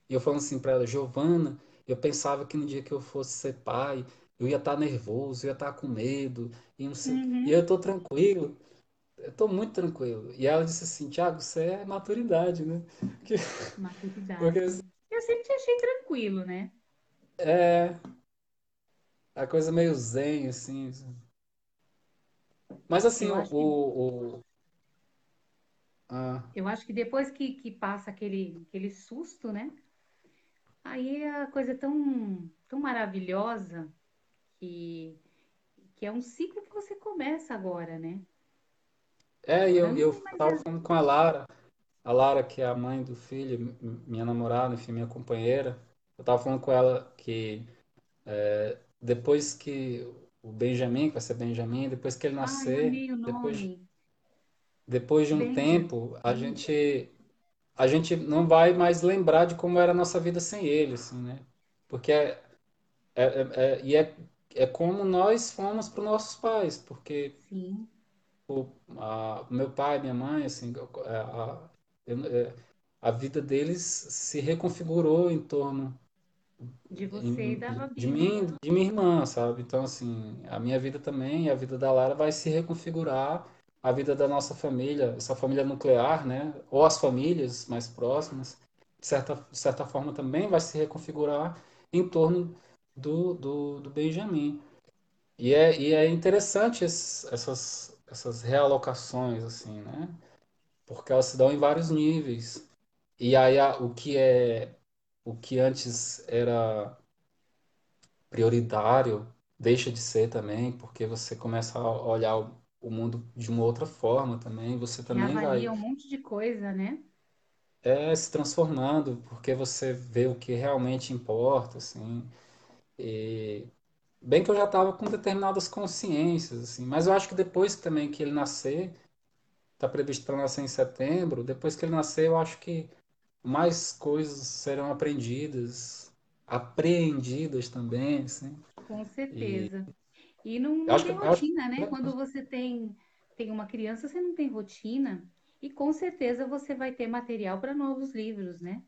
e eu falando assim para ela, Giovana, eu pensava que no dia que eu fosse ser pai, eu ia estar nervoso, eu ia estar com medo, e não sei quê. E Uhum. eu tô tranquilo, eu tô muito tranquilo. E ela disse assim, Tiago, isso é maturidade, né? Porque, porque Maturidade. Eu sempre te achei tranquilo, né? é a coisa meio zen, assim. Mas assim, Eu o, acho que, o, o- ah, eu acho que depois que, que passa aquele, aquele susto, né? Aí a coisa é tão, tão maravilhosa que, que é um ciclo que você começa agora, né? é, e eu, eu tava a- falando com a Lara, a Lara, que é a mãe do filho, minha namorada, enfim, minha companheira, eu tava falando com ela que depois que o Benjamin, que vai ser Benjamin, depois que ele Ai, nascer, o depois, depois de um Benja. tempo, a gente, a gente não vai mais lembrar de como era a nossa vida sem ele, assim, né? Porque é, é, é, é- e é, é como nós fomos para os nossos pais, porque Sim, o, a, meu pai, minha mãe, assim, a, a, é, a vida deles se reconfigurou em torno de você e da de Babi, né? mim, de minha irmã, sabe? Então, assim, a minha vida também, e a vida da Lara vai se reconfigurar, a vida da nossa família, essa família nuclear, né? Ou as famílias mais próximas, de certa, de certa forma também vai se reconfigurar em torno do, do, do Benjamin. E é, e é interessante esses- essas, essas realocações, assim, né? Porque elas se dão em vários níveis. E aí a- o que é, o que antes era prioritário deixa de ser também, porque você começa a olhar o, mundo de uma outra forma também, você também vai Reavalia um monte de coisa, né? é, se transformando, porque você vê o que realmente importa, assim. E bem que eu já estava com determinadas consciências, assim, mas eu acho que depois também que ele nascer, está previsto para nascer em setembro, depois que ele nascer, eu acho que mais coisas serão aprendidas, apreendidas também, assim. Com E certeza. E não, eu não acho que tem acho rotina, né? Quando você tem, tem uma criança, você não tem rotina. E com certeza você vai ter material para novos livros, né?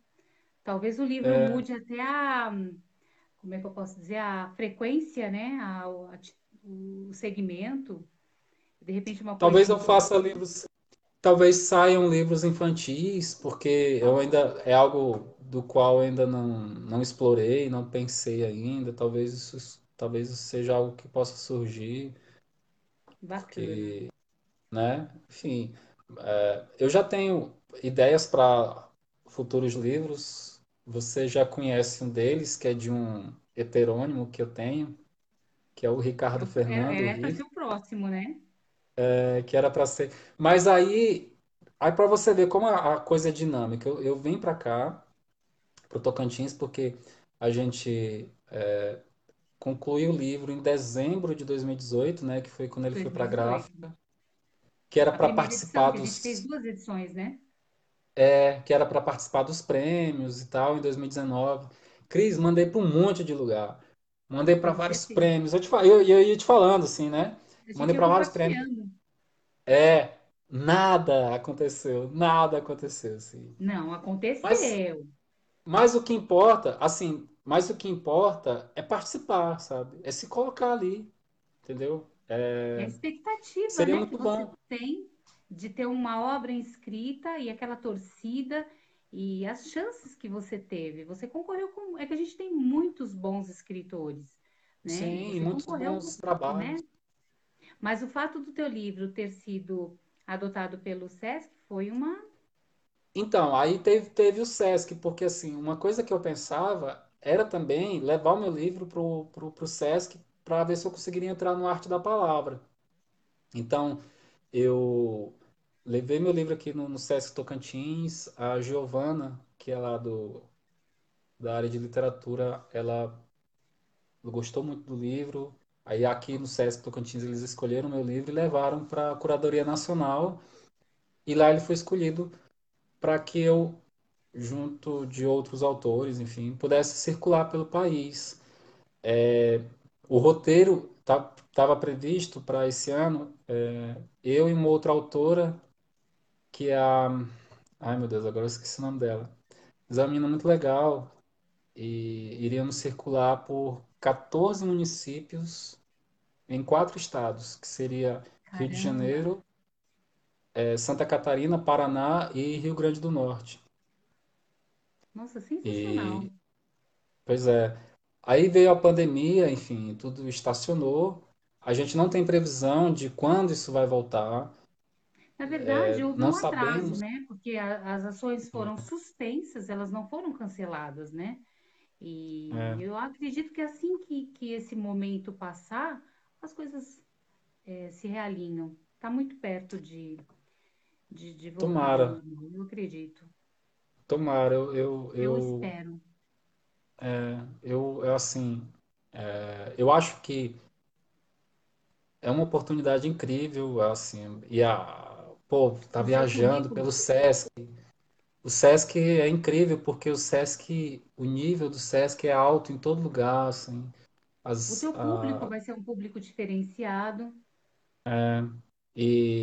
Talvez o livro é, mude até a, como é que eu posso dizer, a frequência, né? A, o a o segmento. De repente uma Talvez eu faça livros, talvez saiam livros infantis, porque eu ainda é algo do qual eu ainda não, não explorei, não pensei ainda. Talvez isso, talvez isso seja algo que possa surgir, Bacana. porque, né? Enfim, é, eu já tenho ideias para futuros livros. Você já conhece um deles, que é de um heterônimo que eu tenho, que é o Ricardo é, Fernando para ser Riff. o próximo, né? É, que era para ser. Mas aí, aí para você ver como a, a coisa é dinâmica, eu, eu vim para cá, pro Tocantins, porque a gente é, concluiu o livro em dezembro de 2018, né, que foi quando ele foi para a 2018. gráfica, que era para primeira edição, participar que a gente fez dos, duas edições, né? é, que era para participar dos prêmios e tal em 2019. Cris, mandei para um monte de lugar. Mandei para vários certeza. prêmios. Eu, te, eu, eu ia te falando assim, né? Mandei para vários prêmios. É, nada aconteceu, nada aconteceu, assim. Não, Mas, aconteceu. mas o que importa, assim, mas o que importa é participar, sabe? É se colocar ali, entendeu? É a É, expectativa, seria né, que muito você bom. tem de ter uma obra inscrita e aquela torcida e as chances que você teve. Você concorreu com. É que a gente tem muitos bons escritores, né? Sim, você muitos bons com, trabalhos. né? Mas o fato do teu livro ter sido adotado pelo SESC foi uma. Então, aí teve, teve o Sesc, porque assim, uma coisa que eu pensava era também levar o meu livro pro, pro, pro Sesc para ver se eu conseguiria entrar no Arte da Palavra. Então, eu levei meu livro aqui no, no Sesc Tocantins, a Giovana, que é lá do, da área de literatura, ela gostou muito do livro. Aí aqui no Sesc Tocantins eles escolheram meu livro e levaram para a Curadoria Nacional, e lá ele foi escolhido para que eu junto de outros autores, enfim, pudesse circular pelo país. É, o roteiro estava previsto para esse ano, é, eu e uma outra autora, que é a. Ai meu Deus, agora eu esqueci o nome dela. É uma menina muito legal. E iríamos circular por 14 municípios em quatro estados, que seria Rio de Caramba. Janeiro, é, Santa Catarina, Paraná e Rio Grande do Norte. Nossa, sensacional. E, pois é, aí veio a pandemia, enfim, tudo estacionou. A gente não tem previsão de quando isso vai voltar. Na verdade, houve Não um atraso, sabemos. né? Porque a- as ações foram suspensas, elas não foram canceladas, né? E É, eu acredito que assim que, que esse momento passar, as coisas eh, se realinham. Está muito perto de, de, de voltar tomara, eu acredito. tomara. Eu, eu, Eu eu, espero. eu, eu assim, é, eu acho que é uma oportunidade incrível, assim, e a, pô, tá viajando pelo Sesc. O Sesc é incrível porque o Sesc, o nível do Sesc é alto em todo lugar, assim. o As, teu público a, vai ser um público diferenciado.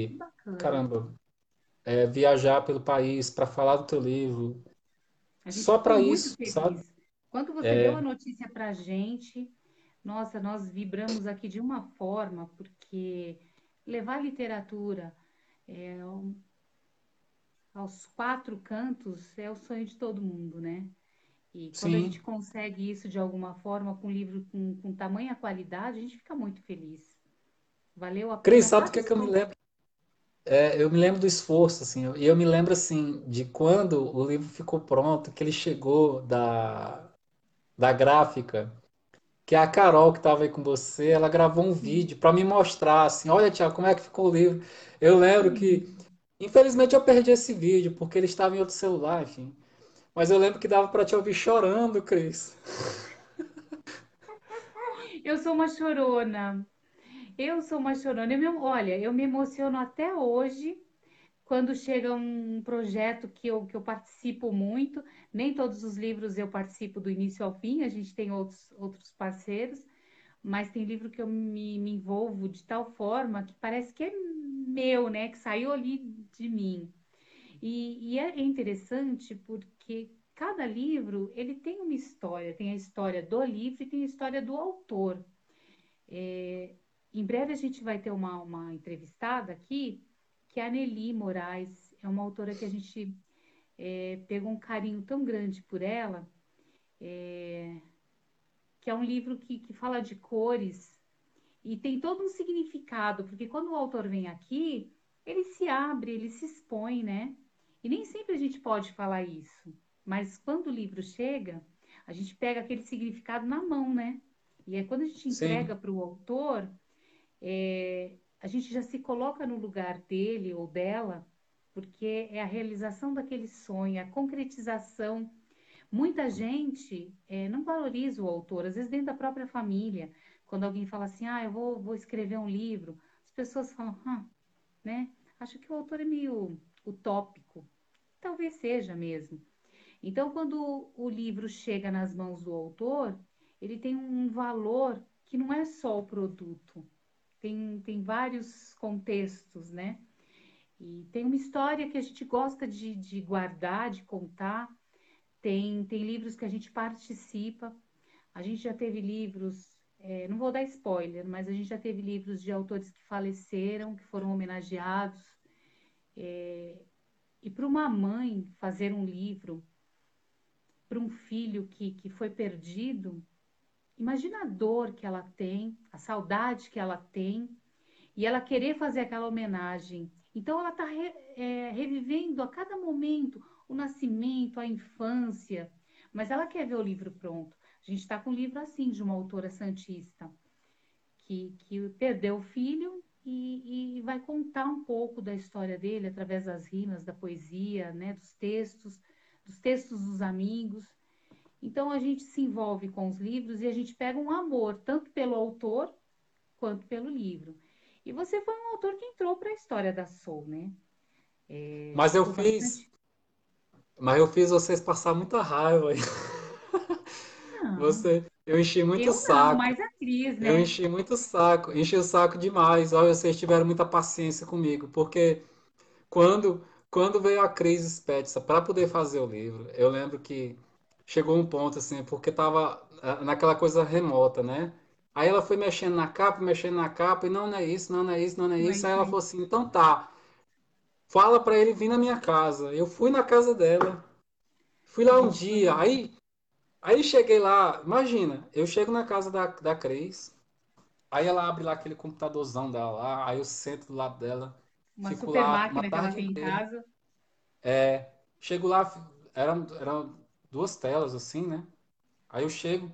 Que e, bacana. caramba, é, viajar pelo país para falar do teu livro, só para isso, sabe? feliz. Quando você deu a notícia para a gente, nossa, nós vibramos aqui de uma forma, porque levar literatura é, um- aos quatro cantos é o sonho de todo mundo, né? E quando a gente Sim. consegue isso de alguma forma com um livro com, com tamanha qualidade, a gente fica muito feliz. Valeu a Cris, pena sabe do cada que é que eu me lembro? É, eu me lembro do esforço, assim, e eu me lembro, assim, de quando o livro ficou pronto, que ele chegou da, da gráfica, que a Carol que estava aí com você, ela gravou um Sim, vídeo para me mostrar, assim, olha, Tiago, como é que ficou o livro. Eu lembro que. Infelizmente, eu perdi esse vídeo, porque ele estava em outro celular, enfim. Mas eu lembro que dava para te ouvir chorando, Cris. Eu sou uma chorona. Eu sou uma chorona. Eu me- olha, eu me emociono até hoje quando chega um projeto que eu, que eu participo muito, nem todos os livros eu participo do início ao fim, a gente tem outros, outros parceiros, mas tem livro que eu me, me envolvo de tal forma que parece que é meu, né? Que saiu ali de mim. E, e é interessante porque cada livro ele tem uma história, tem a história do livro e tem a história do autor. Em breve a gente vai ter uma, uma entrevistada aqui, que é a Nelly Moraes, é uma autora que a gente é, pegou um carinho tão grande por ela, que é um livro que, que fala de cores e tem todo um significado, porque quando o autor vem aqui, ele se abre, ele se expõe, né? E nem sempre a gente pode falar isso, mas quando o livro chega, a gente pega aquele significado na mão, né? E aí, quando a gente entrega para o autor, é, a gente já se coloca no lugar dele ou dela, porque é a realização daquele sonho, a concretização Muita gente eh, não valoriza o autor, às vezes dentro da própria família. Quando alguém fala assim, ah, eu vou, vou escrever um livro, as pessoas falam, ah, né? Acho que o autor é meio utópico. Talvez seja mesmo. Então, quando o livro chega nas mãos do autor, ele tem um valor que não é só o produto, tem, tem vários contextos, né? E tem uma história que a gente gosta de, de guardar, de contar. Tem, tem livros que a gente participa. A gente já teve livros, é, não vou dar spoiler, mas a gente já teve livros de autores que faleceram, que foram homenageados. E para uma mãe fazer um livro para um filho que, que foi perdido, imagina a dor que ela tem, a saudade que ela tem, e ela querer fazer aquela homenagem. Então ela está re, é, revivendo a cada momento o nascimento, a infância, mas ela quer ver o livro pronto. A gente está com um livro assim de uma autora santista que, que perdeu o filho e, e vai contar um pouco da história dele através das rimas, da poesia, né, dos textos, dos textos dos amigos. Então a gente se envolve com os livros e a gente pega um amor tanto pelo autor quanto pelo livro. E você foi um autor que entrou para a história da Soul, né? É, mas eu fiz, bastante. Mas eu fiz vocês passar muita raiva. Não, Você, eu enchi muito o eu não, saco. mas a Cris, Eu né? enchi muito o saco, enchi o saco demais. Olha, vocês tiveram muita paciência comigo, porque quando quando veio a crise Spezia para poder fazer o livro, eu lembro que chegou um ponto assim, porque tava ah, naquela coisa remota, né? Aí ela foi mexendo na capa, mexendo na capa, e não, não é isso, não, não é isso, não, não é Não isso. Aí ela né? falou assim: então tá, fala para ele vir na minha casa. Eu fui na casa dela, fui lá um dia, aí, aí cheguei lá, imagina, eu chego na casa da, da Cris. Aí ela abre lá aquele computadorzão dela lá, aí eu sento do lado dela, uma fico super lá máquina que ela tem em casa. Chego lá, eram, eram duas telas assim, né? Aí eu chego,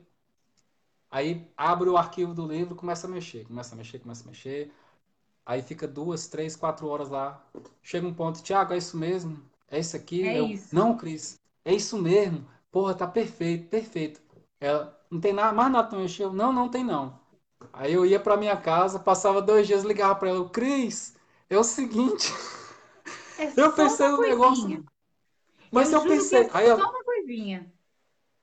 aí abro o arquivo do livro, começa a mexer, começa a mexer, começa a mexer. Aí fica duas, três, quatro horas lá. Chega um ponto, Tiago, é isso mesmo? É isso aqui? É Eu, isso. não, Cris, é isso mesmo. Porra, tá perfeito, perfeito. Ela, não tem nada, mais nada pra mexer? Eu, não, não tem não. Aí eu ia pra minha casa, passava dois dias, ligava pra ela, Cris, é o seguinte, É eu só pensei no negócio, mas Eu eu que é pensei, aí só ela, uma coisinha.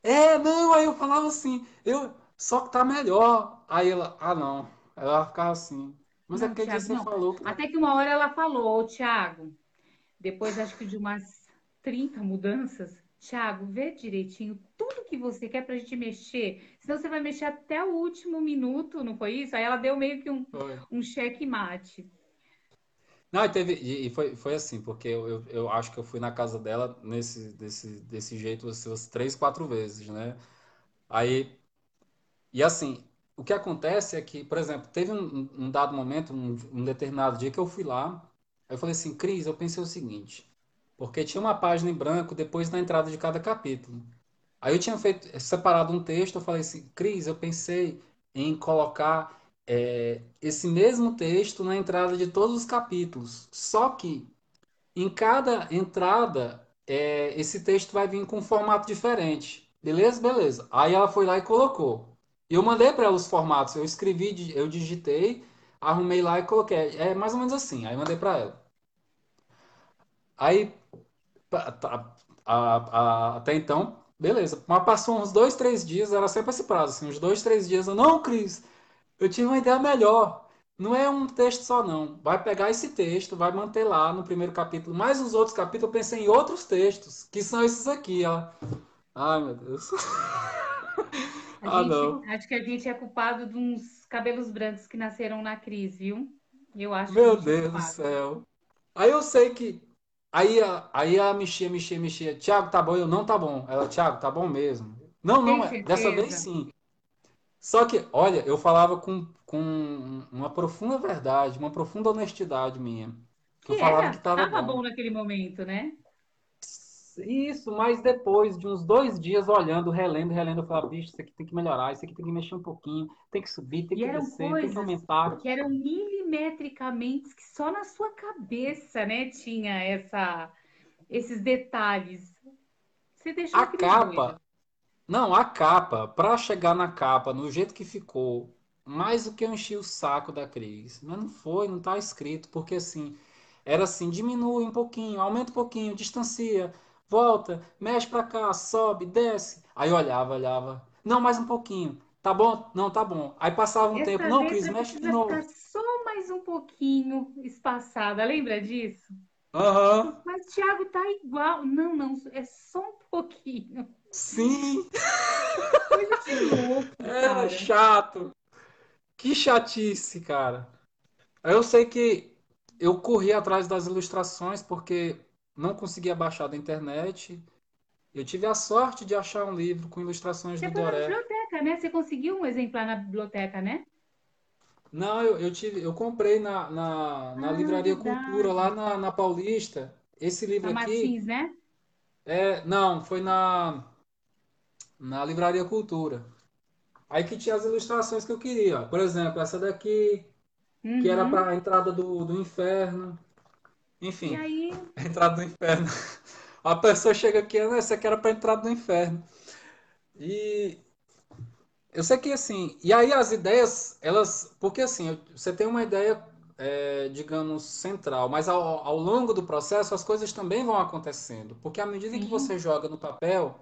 é, não, aí eu falava assim, eu, só que tá melhor. Aí ela, ah não, ela ficava assim, mas é Não, aquele dia Thiago, você não. falou Até que uma hora ela falou, ô, Thiago, depois acho que de umas 30 mudanças, Thiago, vê direitinho tudo que você quer pra gente mexer, senão você vai mexer até o último minuto, não foi isso? Aí ela deu meio que um, foi. um cheque mate. Não, e teve, e foi, foi assim, porque eu, eu, eu acho que eu fui na casa dela nesse, desse, desse jeito assim, umas três, quatro vezes, né? Aí, e assim, o que acontece é que, por exemplo, teve um, um dado momento, um, um determinado dia que eu fui lá, aí eu falei assim, Cris, eu pensei o seguinte, porque tinha uma página em branco depois da entrada de cada capítulo. Aí eu tinha feito, separado um texto, eu falei assim, Cris, eu pensei em colocar é, esse mesmo texto na entrada de todos os capítulos. Só que em cada entrada, é, esse texto vai vir com um formato diferente. Beleza? Beleza. Aí ela foi lá e colocou. Eu mandei para ela os formatos. Eu escrevi, eu digitei, arrumei lá e coloquei. É mais ou menos assim. Aí mandei para ela. Aí até então, beleza. Mas passou uns dois, três dias, era sempre esse prazo, assim, uns dois, três dias. Eu, não, Cris, eu tive uma ideia melhor. Não é um texto só, não. Vai pegar esse texto, vai manter lá no primeiro capítulo. Mas os outros capítulos eu pensei em outros textos, que são esses aqui, ó. Ai, meu Deus. Ah, gente, não. acho que a gente é culpado de uns cabelos brancos que nasceram na crise, viu? Eu acho Meu é Deus do culpado. céu. Aí eu sei que. Aí, a- aí ela mexia, mexia, mexia. Tiago, tá bom? Eu, não tá bom. Ela, Tiago, tá bom mesmo. Não, não, é- dessa vez sim. Só que, olha, eu falava com, com uma profunda verdade, uma profunda honestidade minha. Que eu Que falava que era, tava tava bom. bom naquele momento, né? Isso, mas depois de uns dois dias olhando, relendo, relendo, eu falava, bicho, isso aqui tem que melhorar, isso aqui tem que mexer um pouquinho, tem que subir, tem E que descer, tem que aumentar. que eram milimetricamente que só na sua cabeça, né, tinha essa, esses detalhes. Você deixou A capa, não, a capa, pra chegar na capa, no jeito que ficou, mais do que eu enchi o saco da Cris. Mas não foi, não tá escrito, porque assim, era assim, diminui um pouquinho, aumenta um pouquinho, distancia, volta, mexe pra cá, sobe, desce. Aí eu olhava, olhava, não, mais um pouquinho. Tá bom? Não, tá bom. Aí passava um tempo, Essa não, vez Cris, mexe de novo. só mais um pouquinho espaçada. Lembra disso? Aham. Mas Thiago tá igual. Não, não, é só um pouquinho. Sim, Coisa de louco, era cara. chato. Que chatice, cara. Eu sei que eu corri atrás das ilustrações porque não conseguia baixar da internet. Eu tive a sorte de achar um livro com ilustrações Você do foi na Doré. biblioteca, né? Você conseguiu um exemplar na biblioteca, né? Não, eu, eu tive, eu comprei na, na, na Ah, Livraria Cultura, lá verdade. na, na Paulista. Esse livro Na aqui, Martins, né? é, não, foi na, na Livraria Cultura. Aí que tinha as ilustrações que eu queria. ó. Por exemplo, essa daqui, que era Uhum. para a entrada do, do inferno. E Enfim, aí, a entrada do inferno. A pessoa chega aqui, né? Essa aqui era para entrar no inferno. E eu sei que assim, e aí as ideias, elas, porque assim, você tem uma ideia, é, digamos, central, mas ao, ao longo do processo as coisas também vão acontecendo, porque à medida em que Sim, você joga no papel,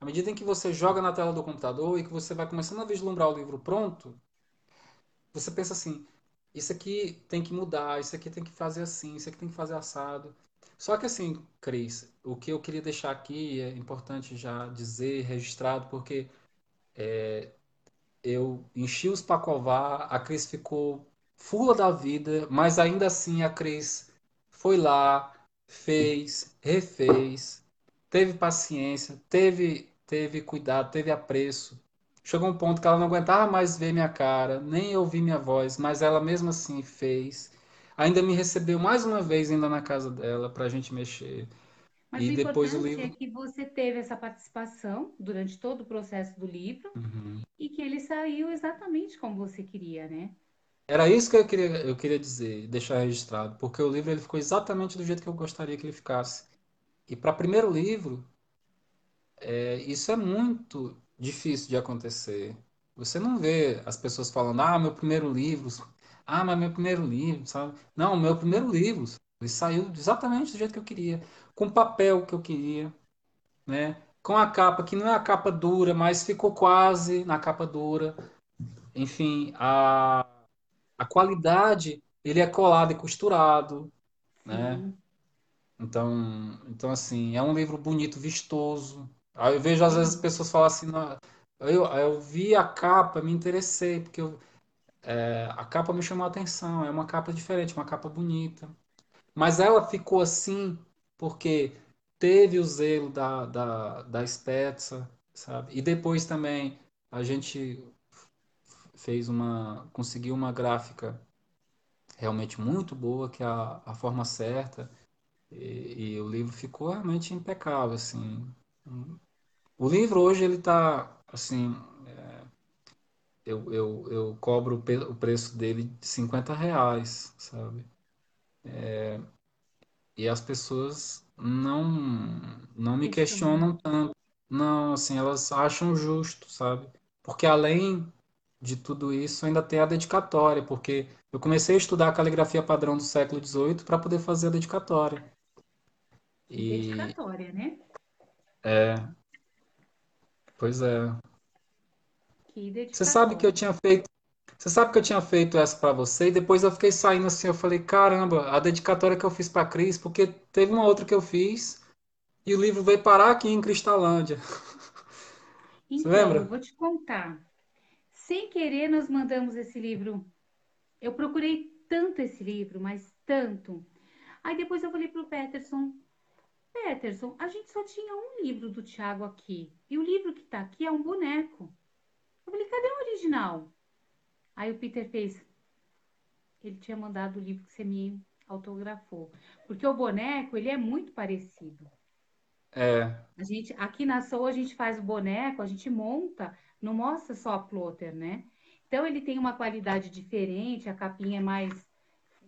à medida em que você joga na tela do computador e que você vai começando a vislumbrar o livro pronto, você pensa assim, isso aqui tem que mudar, isso aqui tem que fazer assim, isso aqui tem que fazer assado. Só que assim, Cris, o que eu queria deixar aqui é importante já dizer, registrado, porque eu enchi os Pacovar, a Cris ficou fula da vida, mas ainda assim a Cris foi lá, fez, refez, teve paciência, teve, teve cuidado, teve apreço. Chegou um ponto que ela não aguentava mais ver minha cara, nem ouvir minha voz, mas ela mesmo assim fez. Ainda me recebeu mais uma vez ainda na casa dela para a gente mexer. mas o E depois o importante é livro. que você teve essa participação durante todo o processo do livro Uhum. e que ele saiu exatamente como você queria, né? Era isso que eu queria, eu queria dizer, deixar registrado, porque o livro ele ficou exatamente do jeito que eu gostaria que ele ficasse. E para primeiro livro, é, isso é muito difícil de acontecer. Você não vê as pessoas falando, ah, meu primeiro livro, ah, mas meu primeiro livro, sabe? Não, meu primeiro livro, ele saiu exatamente do jeito que eu queria, com o papel que eu queria, né? Com a capa, que não é a capa dura, mas ficou quase na capa dura. Enfim, a, a qualidade, ele é colado e costurado, né? Sim, Então, então assim, é um livro bonito, vistoso. Aí eu vejo às vezes as pessoas falam assim, "Não, eu, eu vi a capa, me interessei, porque eu- é, a capa me chamou a atenção, é uma capa diferente, uma capa bonita. Mas ela ficou assim porque teve o zelo da, da, da Spezia, sabe? E depois também a gente fez uma, conseguiu uma gráfica realmente muito boa, que é a, a forma certa. E, e o livro ficou realmente impecável, assim. O livro hoje ele tá, assim, eu, eu, eu cobro o, preço dele de 50 reais, sabe? E as pessoas não, não me Questionam. tanto. Não, assim, elas acham justo, sabe? Porque além de tudo isso, ainda tem a dedicatória, porque eu comecei a estudar a caligrafia padrão do século XVIII para poder fazer a dedicatória. E, dedicatória, né? Pois é. Que Você sabe que eu tinha feito Você sabe que eu tinha feito essa pra você e depois eu fiquei saindo assim, eu falei, caramba, a dedicatória que eu fiz pra Cris, porque teve uma outra que eu fiz e o livro veio parar aqui em Cristalândia. Você Então, eu lembra? vou te contar. Sem querer, nós mandamos esse livro. Eu procurei tanto esse livro, mas tanto. Aí depois eu falei pro Peterson, Peterson, a gente só tinha um livro do Tiago aqui. E o livro que tá aqui é um boneco. Eu falei, cadê o original? Aí o Peter fez, ele tinha mandado o livro que você me autografou. Porque o boneco, ele é muito parecido. É, A gente, aqui na Soul, a gente faz o boneco, a gente monta, não mostra só a plotter, né? Então ele tem uma qualidade diferente, a capinha é mais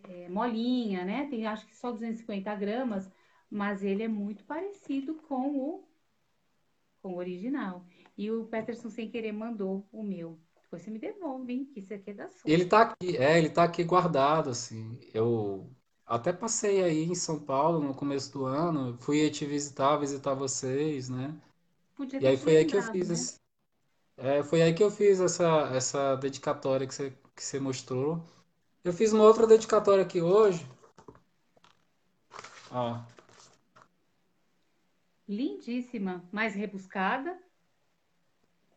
é, molinha, né? Tem acho que só 250 gramas, mas ele é muito parecido com o, com o original. E o Peterson, sem querer, mandou o meu. Depois você me devolve, hein? Que isso aqui é da Soul. ele tá aqui, é, ele tá aqui guardado assim. Eu até passei aí em São Paulo no começo do ano, fui te visitar, visitar vocês, né? Podia E aí foi aí que eu fiz né? esse, é, foi aí que eu fiz essa essa dedicatória que você que você mostrou. Eu fiz uma outra dedicatória aqui hoje, ó. Lindíssima, mais rebuscada,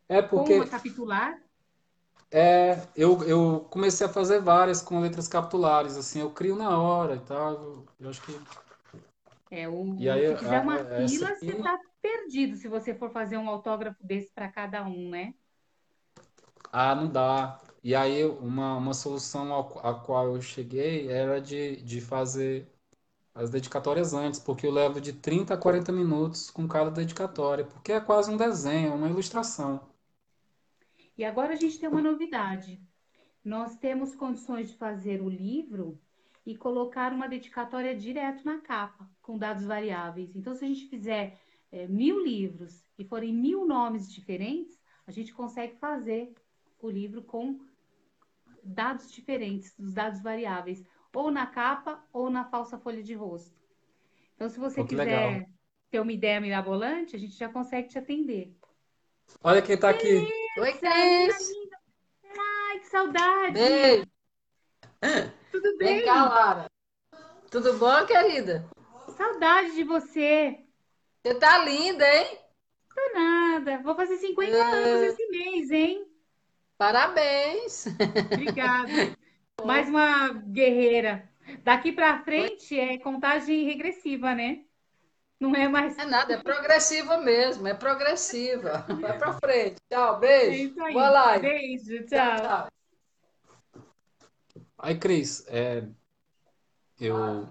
É com uma porque capitular. É, eu, eu comecei a fazer várias com letras capitulares, assim, eu crio na hora e tal. Eu, eu acho que. É, E o, aí, se a- uma a- essa fila, você aqui. tá perdido se você for fazer um autógrafo desse para cada um, né? Ah, não dá. E aí, uma, uma solução a qual eu cheguei era de, de fazer as dedicatórias antes, porque eu levo de 30 a 40 minutos com cada dedicatória, porque é quase um desenho, é uma ilustração. E agora a gente tem uma novidade. Nós temos condições de fazer o livro e colocar uma dedicatória direto na capa, com dados variáveis. Então, se a gente fizer é, mil livros e forem mil nomes diferentes, a gente consegue fazer o livro com dados diferentes, dos dados variáveis, ou na capa ou na falsa folha de rosto. Então, se você quiser legal. ter uma ideia mirabolante, a gente já consegue te atender. Olha quem tá aqui. Oi, Cris. Ai, que saudade! Beijo. Tudo Vem bem? cá, Lara. Tudo bom, querida? Saudade de você. Você tá linda, hein? Não nada. Vou fazer 50 anos esse mês, hein? Parabéns. Obrigada. Mais uma guerreira. Daqui pra frente é contagem regressiva, né? Não é mais. É nada, é progressiva mesmo, é progressiva. Vai pra frente. Tchau, É beijo. isso aí. Boa live. Beijo, Tchau, tchau. tchau. Aí, Cris, é, eu,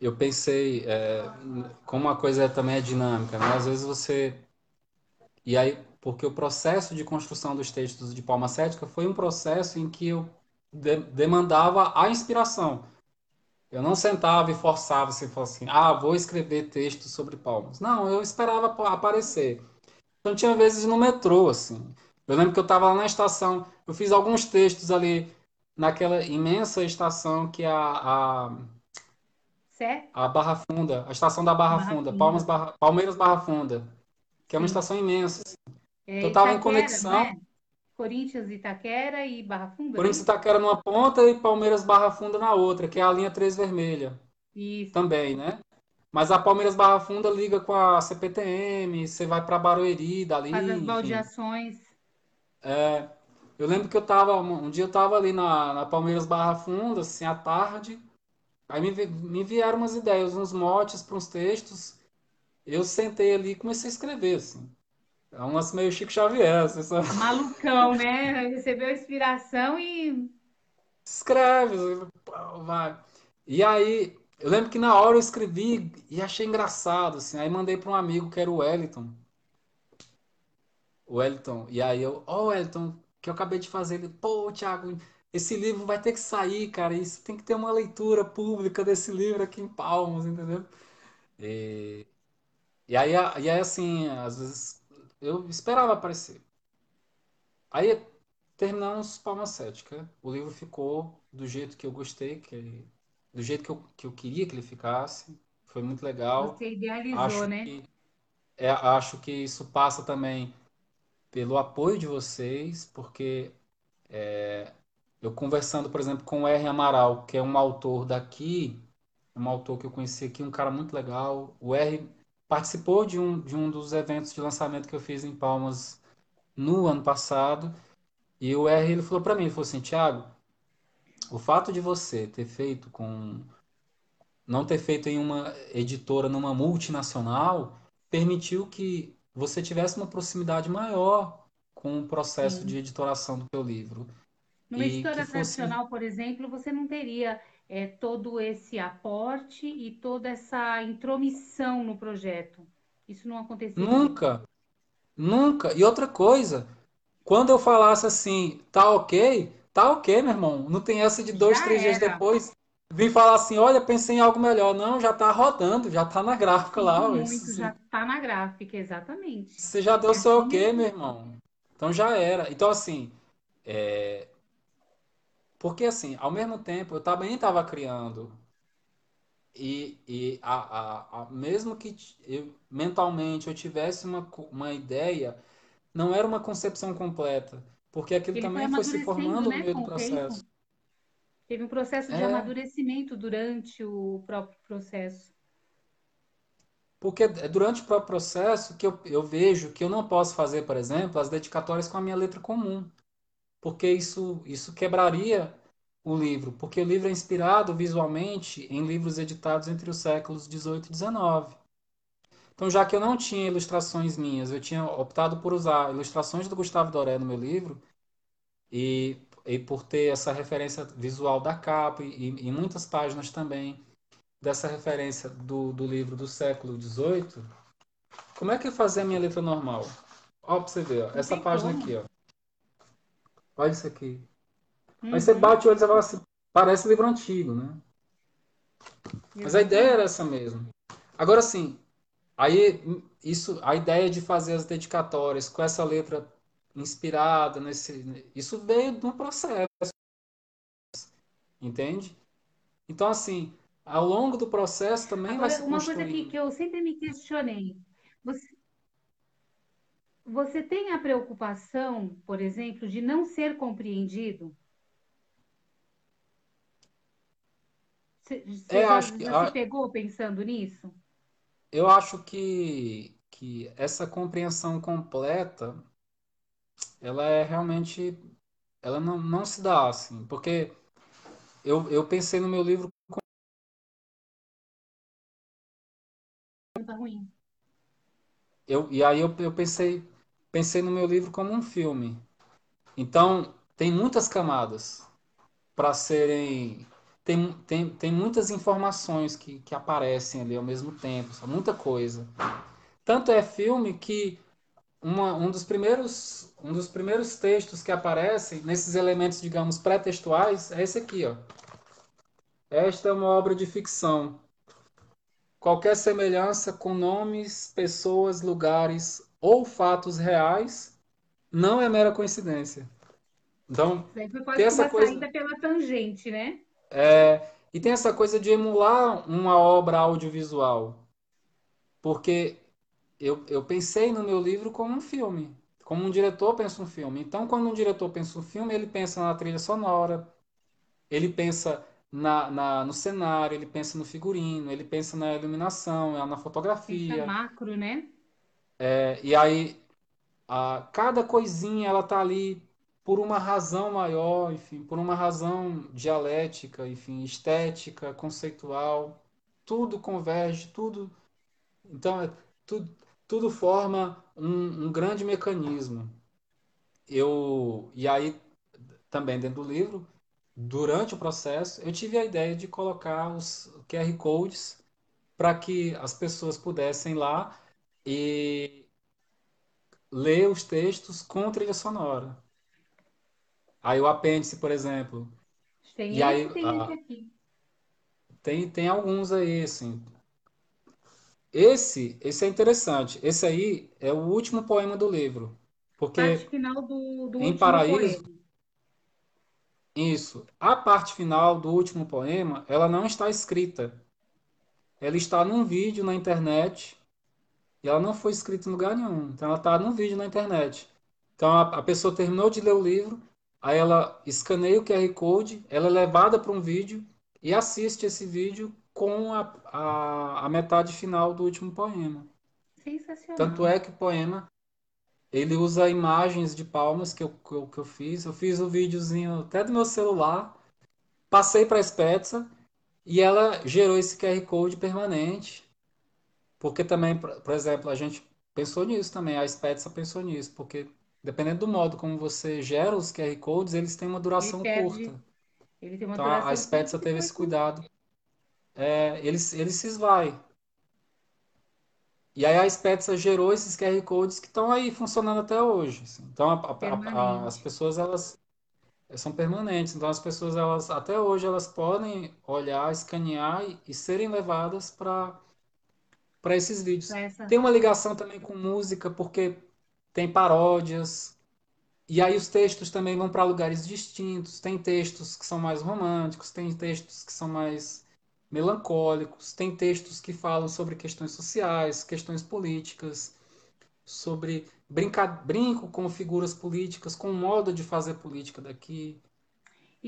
eu pensei, é, como a coisa também é dinâmica, né? Às vezes você. E aí, porque o processo de construção dos textos de Palma Cética foi um processo em que eu de- demandava a inspiração. Eu não sentava e forçava assim, falava assim, ah, vou escrever textos sobre palmas. Não, eu esperava apa- aparecer. Então tinha vezes no metrô, assim. Eu lembro que eu estava lá na estação, eu fiz alguns textos ali naquela imensa estação que é a, a, a Barra Funda, a estação da Barra Barra Funda, Funda. Palmas Barra- Palmeiras Barra Funda, que é uma estação imensa. assim. É Eu tava em Itaquera, conexão. não é? Corinthians, Itaquera e Barra Funda, Corinthians né? Itaquera numa ponta e Palmeiras Barra Funda na outra, que é a linha 3 vermelha Isso. também, né? Mas a Palmeiras Barra Funda liga com a CPTM, você vai para Barueri, dali, Faz as baldeações. É, eu lembro que eu tava, um dia eu tava ali na, na Palmeiras Barra Funda, assim, à tarde, aí me, me vieram umas ideias, uns motes para uns textos, eu sentei ali e comecei a escrever, assim. É um lance meio Chico Xavier, assim, sabe? Malucão, né? Recebeu inspiração e Escreve, vai. E aí, eu lembro que na hora eu escrevi e achei engraçado, assim, aí mandei para um amigo que era o Wellington, o Wellington, e aí eu, ó, Wellington, que eu acabei de fazer, ele, pô, Thiago, esse livro vai ter que sair, cara, isso tem que ter uma leitura pública desse livro aqui em Palmas, entendeu? E, e aí, e aí, assim, às vezes eu esperava aparecer. Aí terminamos Palmas Cética. O livro ficou do jeito que eu gostei, que, do jeito que eu, que eu queria que ele ficasse. Foi muito legal. você idealizou, Acho né? que, é, acho que isso passa também pelo apoio de vocês, porque é, eu conversando, por exemplo, com o R. Amaral, que é um autor daqui, um autor que eu conheci aqui, um cara muito legal. O R participou de um, de um dos eventos de lançamento que eu fiz em Palmas no ano passado. E o R ele falou para mim, ele falou assim, Thiago, o fato de você ter feito com não ter feito em uma editora numa multinacional permitiu que você tivesse uma proximidade maior com o processo Sim. de editoração do teu livro Numa e editora fosse tradicional, por exemplo, você não teria é, todo esse aporte e toda essa intromissão no projeto. Isso não aconteceria. nunca, nunca. E outra coisa, quando eu falasse assim, tá ok, tá ok, meu irmão. Não tem essa de dois, Já três dias era. depois vir falar assim, olha, pensei em algo melhor. Não, já tá rodando, já tá na gráfica lá, muito, já está na gráfica, exatamente. Você já deu É seu assim ok, mesmo. meu irmão. Então já era. Então, assim, é, porque assim, ao mesmo tempo, eu também estava criando. E, e a, a, a- mesmo que eu, mentalmente eu tivesse uma, uma ideia, não era uma concepção completa. Porque aquilo Ele também foi se formando no né, meio com do o tempo. processo. Teve um processo de É, amadurecimento durante o próprio processo. porque é durante o próprio processo que eu, eu vejo que eu não posso fazer, por exemplo, as dedicatórias com a minha letra comum. Porque isso, isso quebraria o livro, porque o livro é inspirado visualmente em livros editados entre os séculos 18 e 19. Então, já que eu não tinha ilustrações minhas, eu tinha optado por usar ilustrações do Gustavo Doré no meu livro, e, e por ter essa referência visual da capa, e, e muitas páginas também dessa referência do, do livro do século 18, como é que eu fazia a minha letra normal? Ó, pra você ver, ó, essa página como. aqui, ó. Olha isso aqui. Aí você Uhum, bate o olho e fala assim, parece livro antigo, né? Mas a ideia era essa mesmo. Agora sim, aí isso, a ideia de fazer as dedicatórias com essa letra inspirada nesse, isso veio do processo. entende? Então, assim, ao longo do processo também vai Agora, se uma coisa que, construindo. que eu sempre me questionei. Você, você tem a preocupação, por exemplo, de não ser compreendido? Você, É, já, acho que, já se pegou pensando nisso? eu acho que, que essa compreensão completa, ela é realmente, ela não, não se dá assim, porque eu, eu pensei no meu livro, tá ruim. eu, e aí eu, eu pensei, pensei no meu livro como um filme. Então, tem muitas camadas para serem. Tem, tem, tem muitas informações que, que aparecem ali ao mesmo tempo, muita coisa. Tanto é filme que uma, um dos primeiros, um dos primeiros textos que aparecem nesses elementos, digamos, pré-textuais é esse aqui, ó. Esta é uma obra de ficção. Qualquer semelhança com nomes, pessoas, lugares ou fatos reais não é mera coincidência. Então, tem essa coisa. saída pela tangente, né? É, e tem essa coisa de emular uma obra audiovisual, porque eu, eu pensei no meu livro como um filme, como um diretor pensa um filme. Então, quando um diretor pensa um filme, ele pensa na trilha sonora, ele pensa na, na- no cenário, ele pensa no figurino, ele pensa na iluminação, na Pensa fotografia. macro, né? É, e aí, a, cada coisinha ela tá ali por uma razão maior, enfim, por uma razão dialética, enfim, estética, conceitual. Tudo converge, tudo. Então, é, tudo, tudo forma um, um grande mecanismo. Eu, e aí, também dentro do livro, durante o processo, eu tive a ideia de colocar os QR Codes para que as pessoas pudessem lá e ler os textos com trilha sonora. Aí o apêndice, por exemplo. E Tem esse, aí tem ah, aqui. tem, tem alguns aí, assim. Esse, esse é interessante. Esse aí é o último poema do livro. Parte Porque final do, do em último Paraíso, poema. isso, a parte final do último poema, ela não está escrita. Ela está num vídeo na internet e ela não foi escrita em lugar nenhum. Então ela está num vídeo na internet. Então a, a pessoa terminou de ler o livro, aí ela escaneia o QR Code, ela é levada para um vídeo e assiste esse vídeo com a, a, a metade final do último poema. Tanto Sensacional. é que o poema ele usa imagens de palmas que eu, que eu, que eu fiz. Eu fiz o videozinho até do meu celular, passei para a Spetsa e ela gerou esse QR Code permanente. Porque também, por exemplo, a gente pensou nisso também, a Spetsa pensou nisso, porque dependendo do modo como você gera os QR Codes, eles têm uma Ele duração curta. ele tem uma Então a, a duração curta Spetsa teve esse cuidado. É, ele, ele se esvai. E aí a Spetsa gerou esses QR Codes que estão aí funcionando até hoje. assim. Então a- a- a- as pessoas elas são permanentes. Então as pessoas elas até hoje elas podem olhar, escanear e, e serem levadas para para esses vídeos. Essa. Tem uma ligação também com música, porque tem paródias, e aí os textos também vão para lugares distintos. Tem textos que são mais românticos, tem textos que são mais melancólicos, tem textos que falam sobre questões sociais, questões políticas, sobre brinca, brinco com figuras políticas, com o modo de fazer política daqui,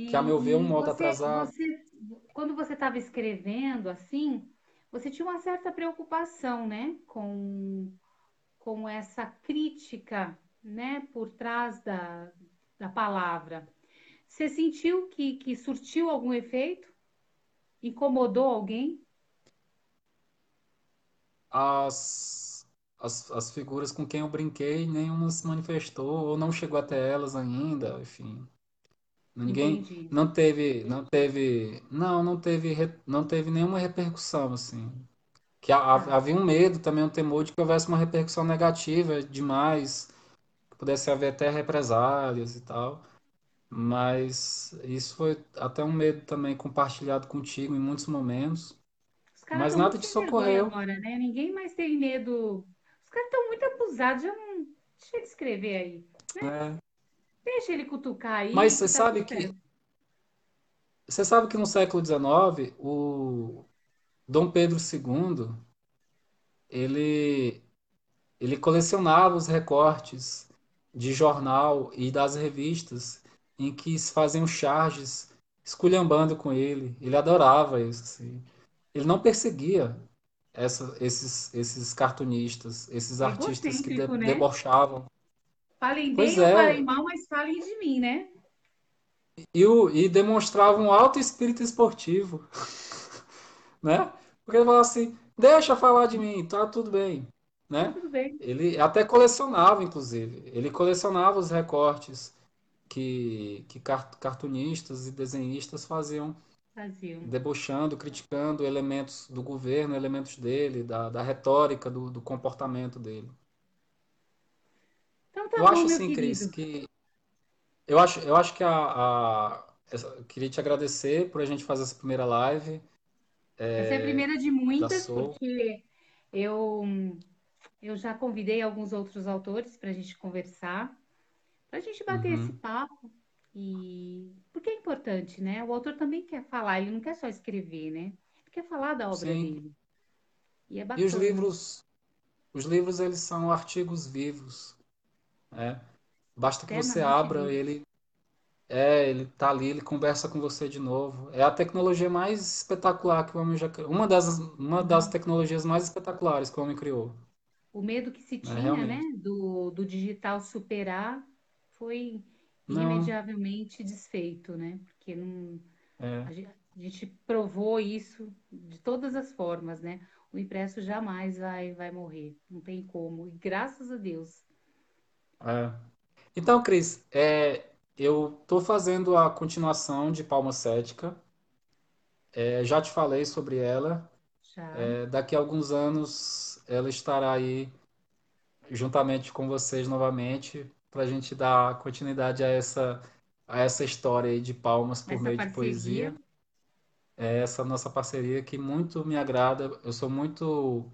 que a meu ver é um E, e modo você, atrasado. você, quando você estava escrevendo assim, você tinha uma certa preocupação, né, com, com essa crítica, né, por trás da, da palavra. Você sentiu que, que surtiu algum efeito? Incomodou alguém? As, as, as figuras com quem eu brinquei, nenhuma se manifestou ou não chegou até elas ainda, enfim. Ninguém Entendi. não teve, não teve, não, não teve, re- não teve nenhuma repercussão assim. Que Tá. havia um medo, também um temor de que houvesse uma repercussão negativa demais, que pudesse haver até represálias e tal. Mas isso foi até um medo também compartilhado contigo em muitos momentos. Os caras Mas nada sem disso vergonha ocorreu. agora, né? Ninguém mais tem medo. Os caras estão muito abusados, já não. Deixa ele escrever aí, né? né? Deixa ele cutucar Mas aí você que tá sabe que você sabe que no século XIX, o Dom Pedro II, ele, ele colecionava os recortes de jornal e das revistas em que se faziam charges esculhambando com ele. Ele adorava isso. Assim. Ele não perseguia essa, esses, esses cartunistas, esses artistas que de, né? debochavam. Falem bem ou é. falem mal, mas falem de mim, né? E, o, e demonstravam um alto espírito esportivo. né? Porque ele falava assim, deixa falar de mim, tá tudo bem. Né? Tá tudo bem. Ele até colecionava, inclusive. Ele colecionava os recortes que, que cartunistas e desenhistas faziam debochando, criticando elementos do governo, elementos dele, da, da retórica, do, do comportamento dele. Então tá eu bom, acho assim, Cris, que eu acho, eu acho que a, a eu queria te agradecer por a gente fazer essa primeira live. É, essa é a primeira de muitas, porque eu eu já convidei alguns outros autores para a gente conversar, para a gente bater uhum. esse papo. E porque é importante, né? O autor também quer falar, ele não quer só escrever, né? Ele quer falar da obra Sim. dele. E é. E os livros, os livros eles são artigos vivos, né? Basta que você abra ele é, ele tá ali, ele conversa com você de novo. É a tecnologia mais espetacular que o homem já uma das uma das uhum. tecnologias mais espetaculares que o homem criou. O medo que se é, tinha, é, né, do, do digital superar foi irremediavelmente desfeito, né? Porque não, é. a, gente, a, gente, provou isso de todas as formas, né? O impresso jamais vai, vai morrer, não tem como. E graças a Deus. É. Então, Cris, é, eu estou fazendo a continuação de Palma Cética. É, já te falei sobre ela. É, daqui a alguns anos ela estará aí juntamente com vocês novamente para a gente dar continuidade a essa, a essa história aí de palmas por essa meio parceria. de poesia. É essa nossa parceria que muito me agrada. Eu sou muito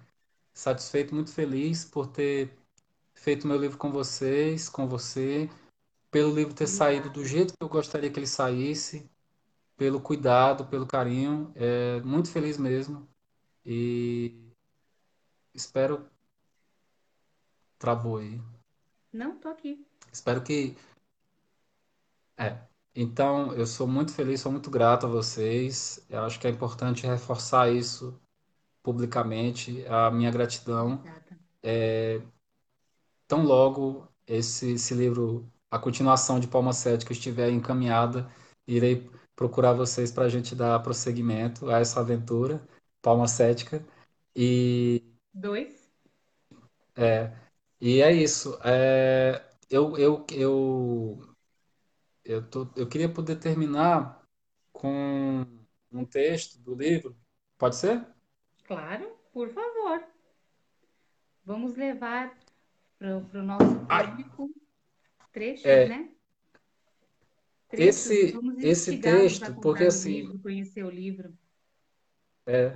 satisfeito, muito feliz por ter feito meu livro com vocês, com você, pelo livro ter saído do jeito que eu gostaria que ele saísse, pelo cuidado, pelo carinho. É, muito feliz mesmo. E espero. Travou aí. Não, tô aqui. Espero que. É. Então, eu sou muito feliz, sou muito grato a vocês. Eu acho que é importante reforçar isso publicamente, a minha gratidão. É, tão logo esse, esse livro, a continuação de Palma Cética estiver encaminhada, irei procurar vocês para a gente dar prosseguimento a essa aventura, Palma Cética. E. Dois. É, e é isso. É, eu, eu, eu, eu, tô, eu queria poder terminar com um texto do livro. Pode ser? Claro, por favor. Vamos levar para o nosso público trechos, é, né? Trechos. Esse, esse texto, porque assim. Livro, conhecer o livro. É,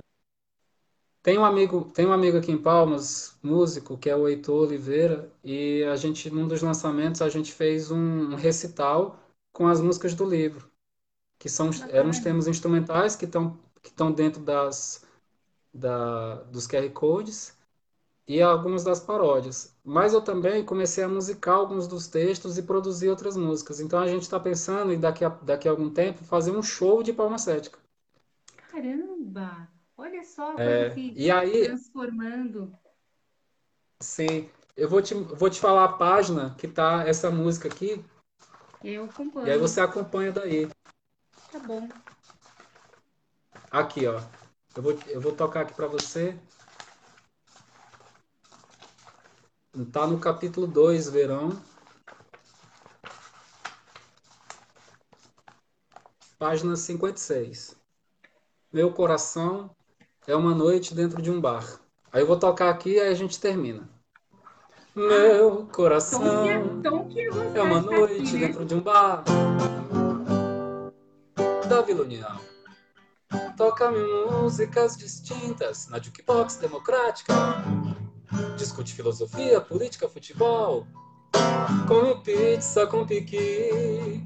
tem um amigo, tem um amigo aqui em Palmas, músico, que é o Heitor Oliveira, e a gente, num dos lançamentos, a gente fez um recital com as músicas do livro, que são eram os temas instrumentais que estão que estão dentro das da, dos QR codes e algumas das paródias. Mas eu também comecei a musicar alguns dos textos e produzir outras músicas. Então a gente está pensando em daqui a, daqui a algum tempo fazer um show de palma cética. Caramba! Olha só, é, e aí, transformando. Sim, eu vou te, vou te falar a página que tá essa música aqui. Eu acompanho. E aí você acompanha daí. Tá bom. Aqui, ó. Eu vou, eu vou tocar aqui para você. Tá no capítulo 2, verão. Página 56. Meu coração é uma noite dentro de um bar. Aí eu vou tocar aqui e aí a gente termina. Meu coração tom que, tom que é uma noite aqui, né? dentro de um bar da Vila União. Toca-me músicas distintas na jukebox democrática. Discute filosofia, política, futebol. Come pizza com piqui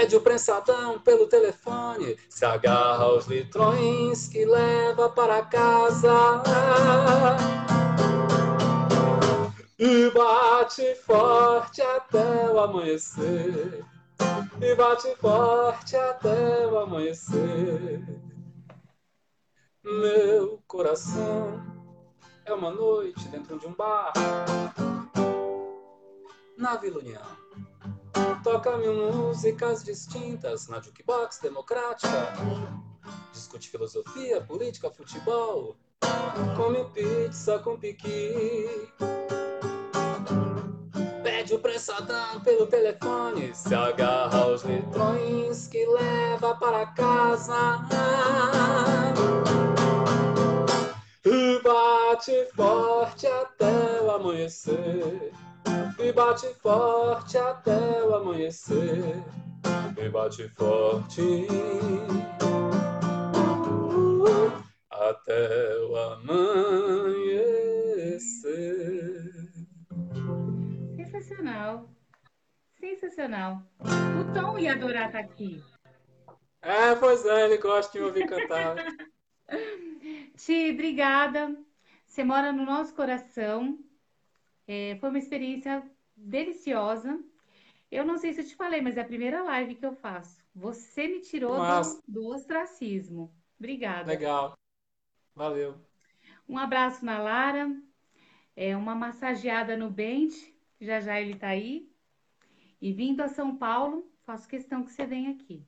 Pede o prensadão pelo telefone, se agarra aos litrões que leva para casa. E bate forte até o amanhecer. E bate forte até o amanhecer. Meu coração é uma noite dentro de um bar na Vila União. Toca mil músicas distintas na jukebox democrática. Discute filosofia, política, futebol. Come pizza com piqui. O prensadão pelo telefone. Se agarra aos litrões que leva para casa. E bate forte até o amanhecer. E bate forte até o amanhecer. E bate forte até o amanhecer. Sensacional. Sensacional. O Tom ia adorar estar aqui. É, pois é, ele gosta de ouvir cantar. Ti, obrigada. Você mora no nosso coração. É, foi uma experiência deliciosa. Eu não sei se eu te falei, mas é a primeira live que eu faço. Você me tirou do, do ostracismo. Obrigada. Legal. Valeu. Um abraço na Lara. É, uma massageada no Bente. Já já ele tá aí. E vindo a São Paulo, faço questão que você venha aqui.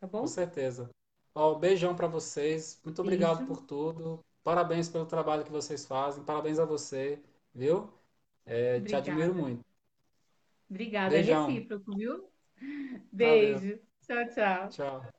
Tá bom? Com certeza. Ó, um beijão para vocês. Muito obrigado Beijo. por tudo. Parabéns pelo trabalho que vocês fazem. Parabéns a você, viu? É, te admiro muito. Obrigada, é Beijão. recíproco, viu? Beijo. Tchau, tchau. Tchau.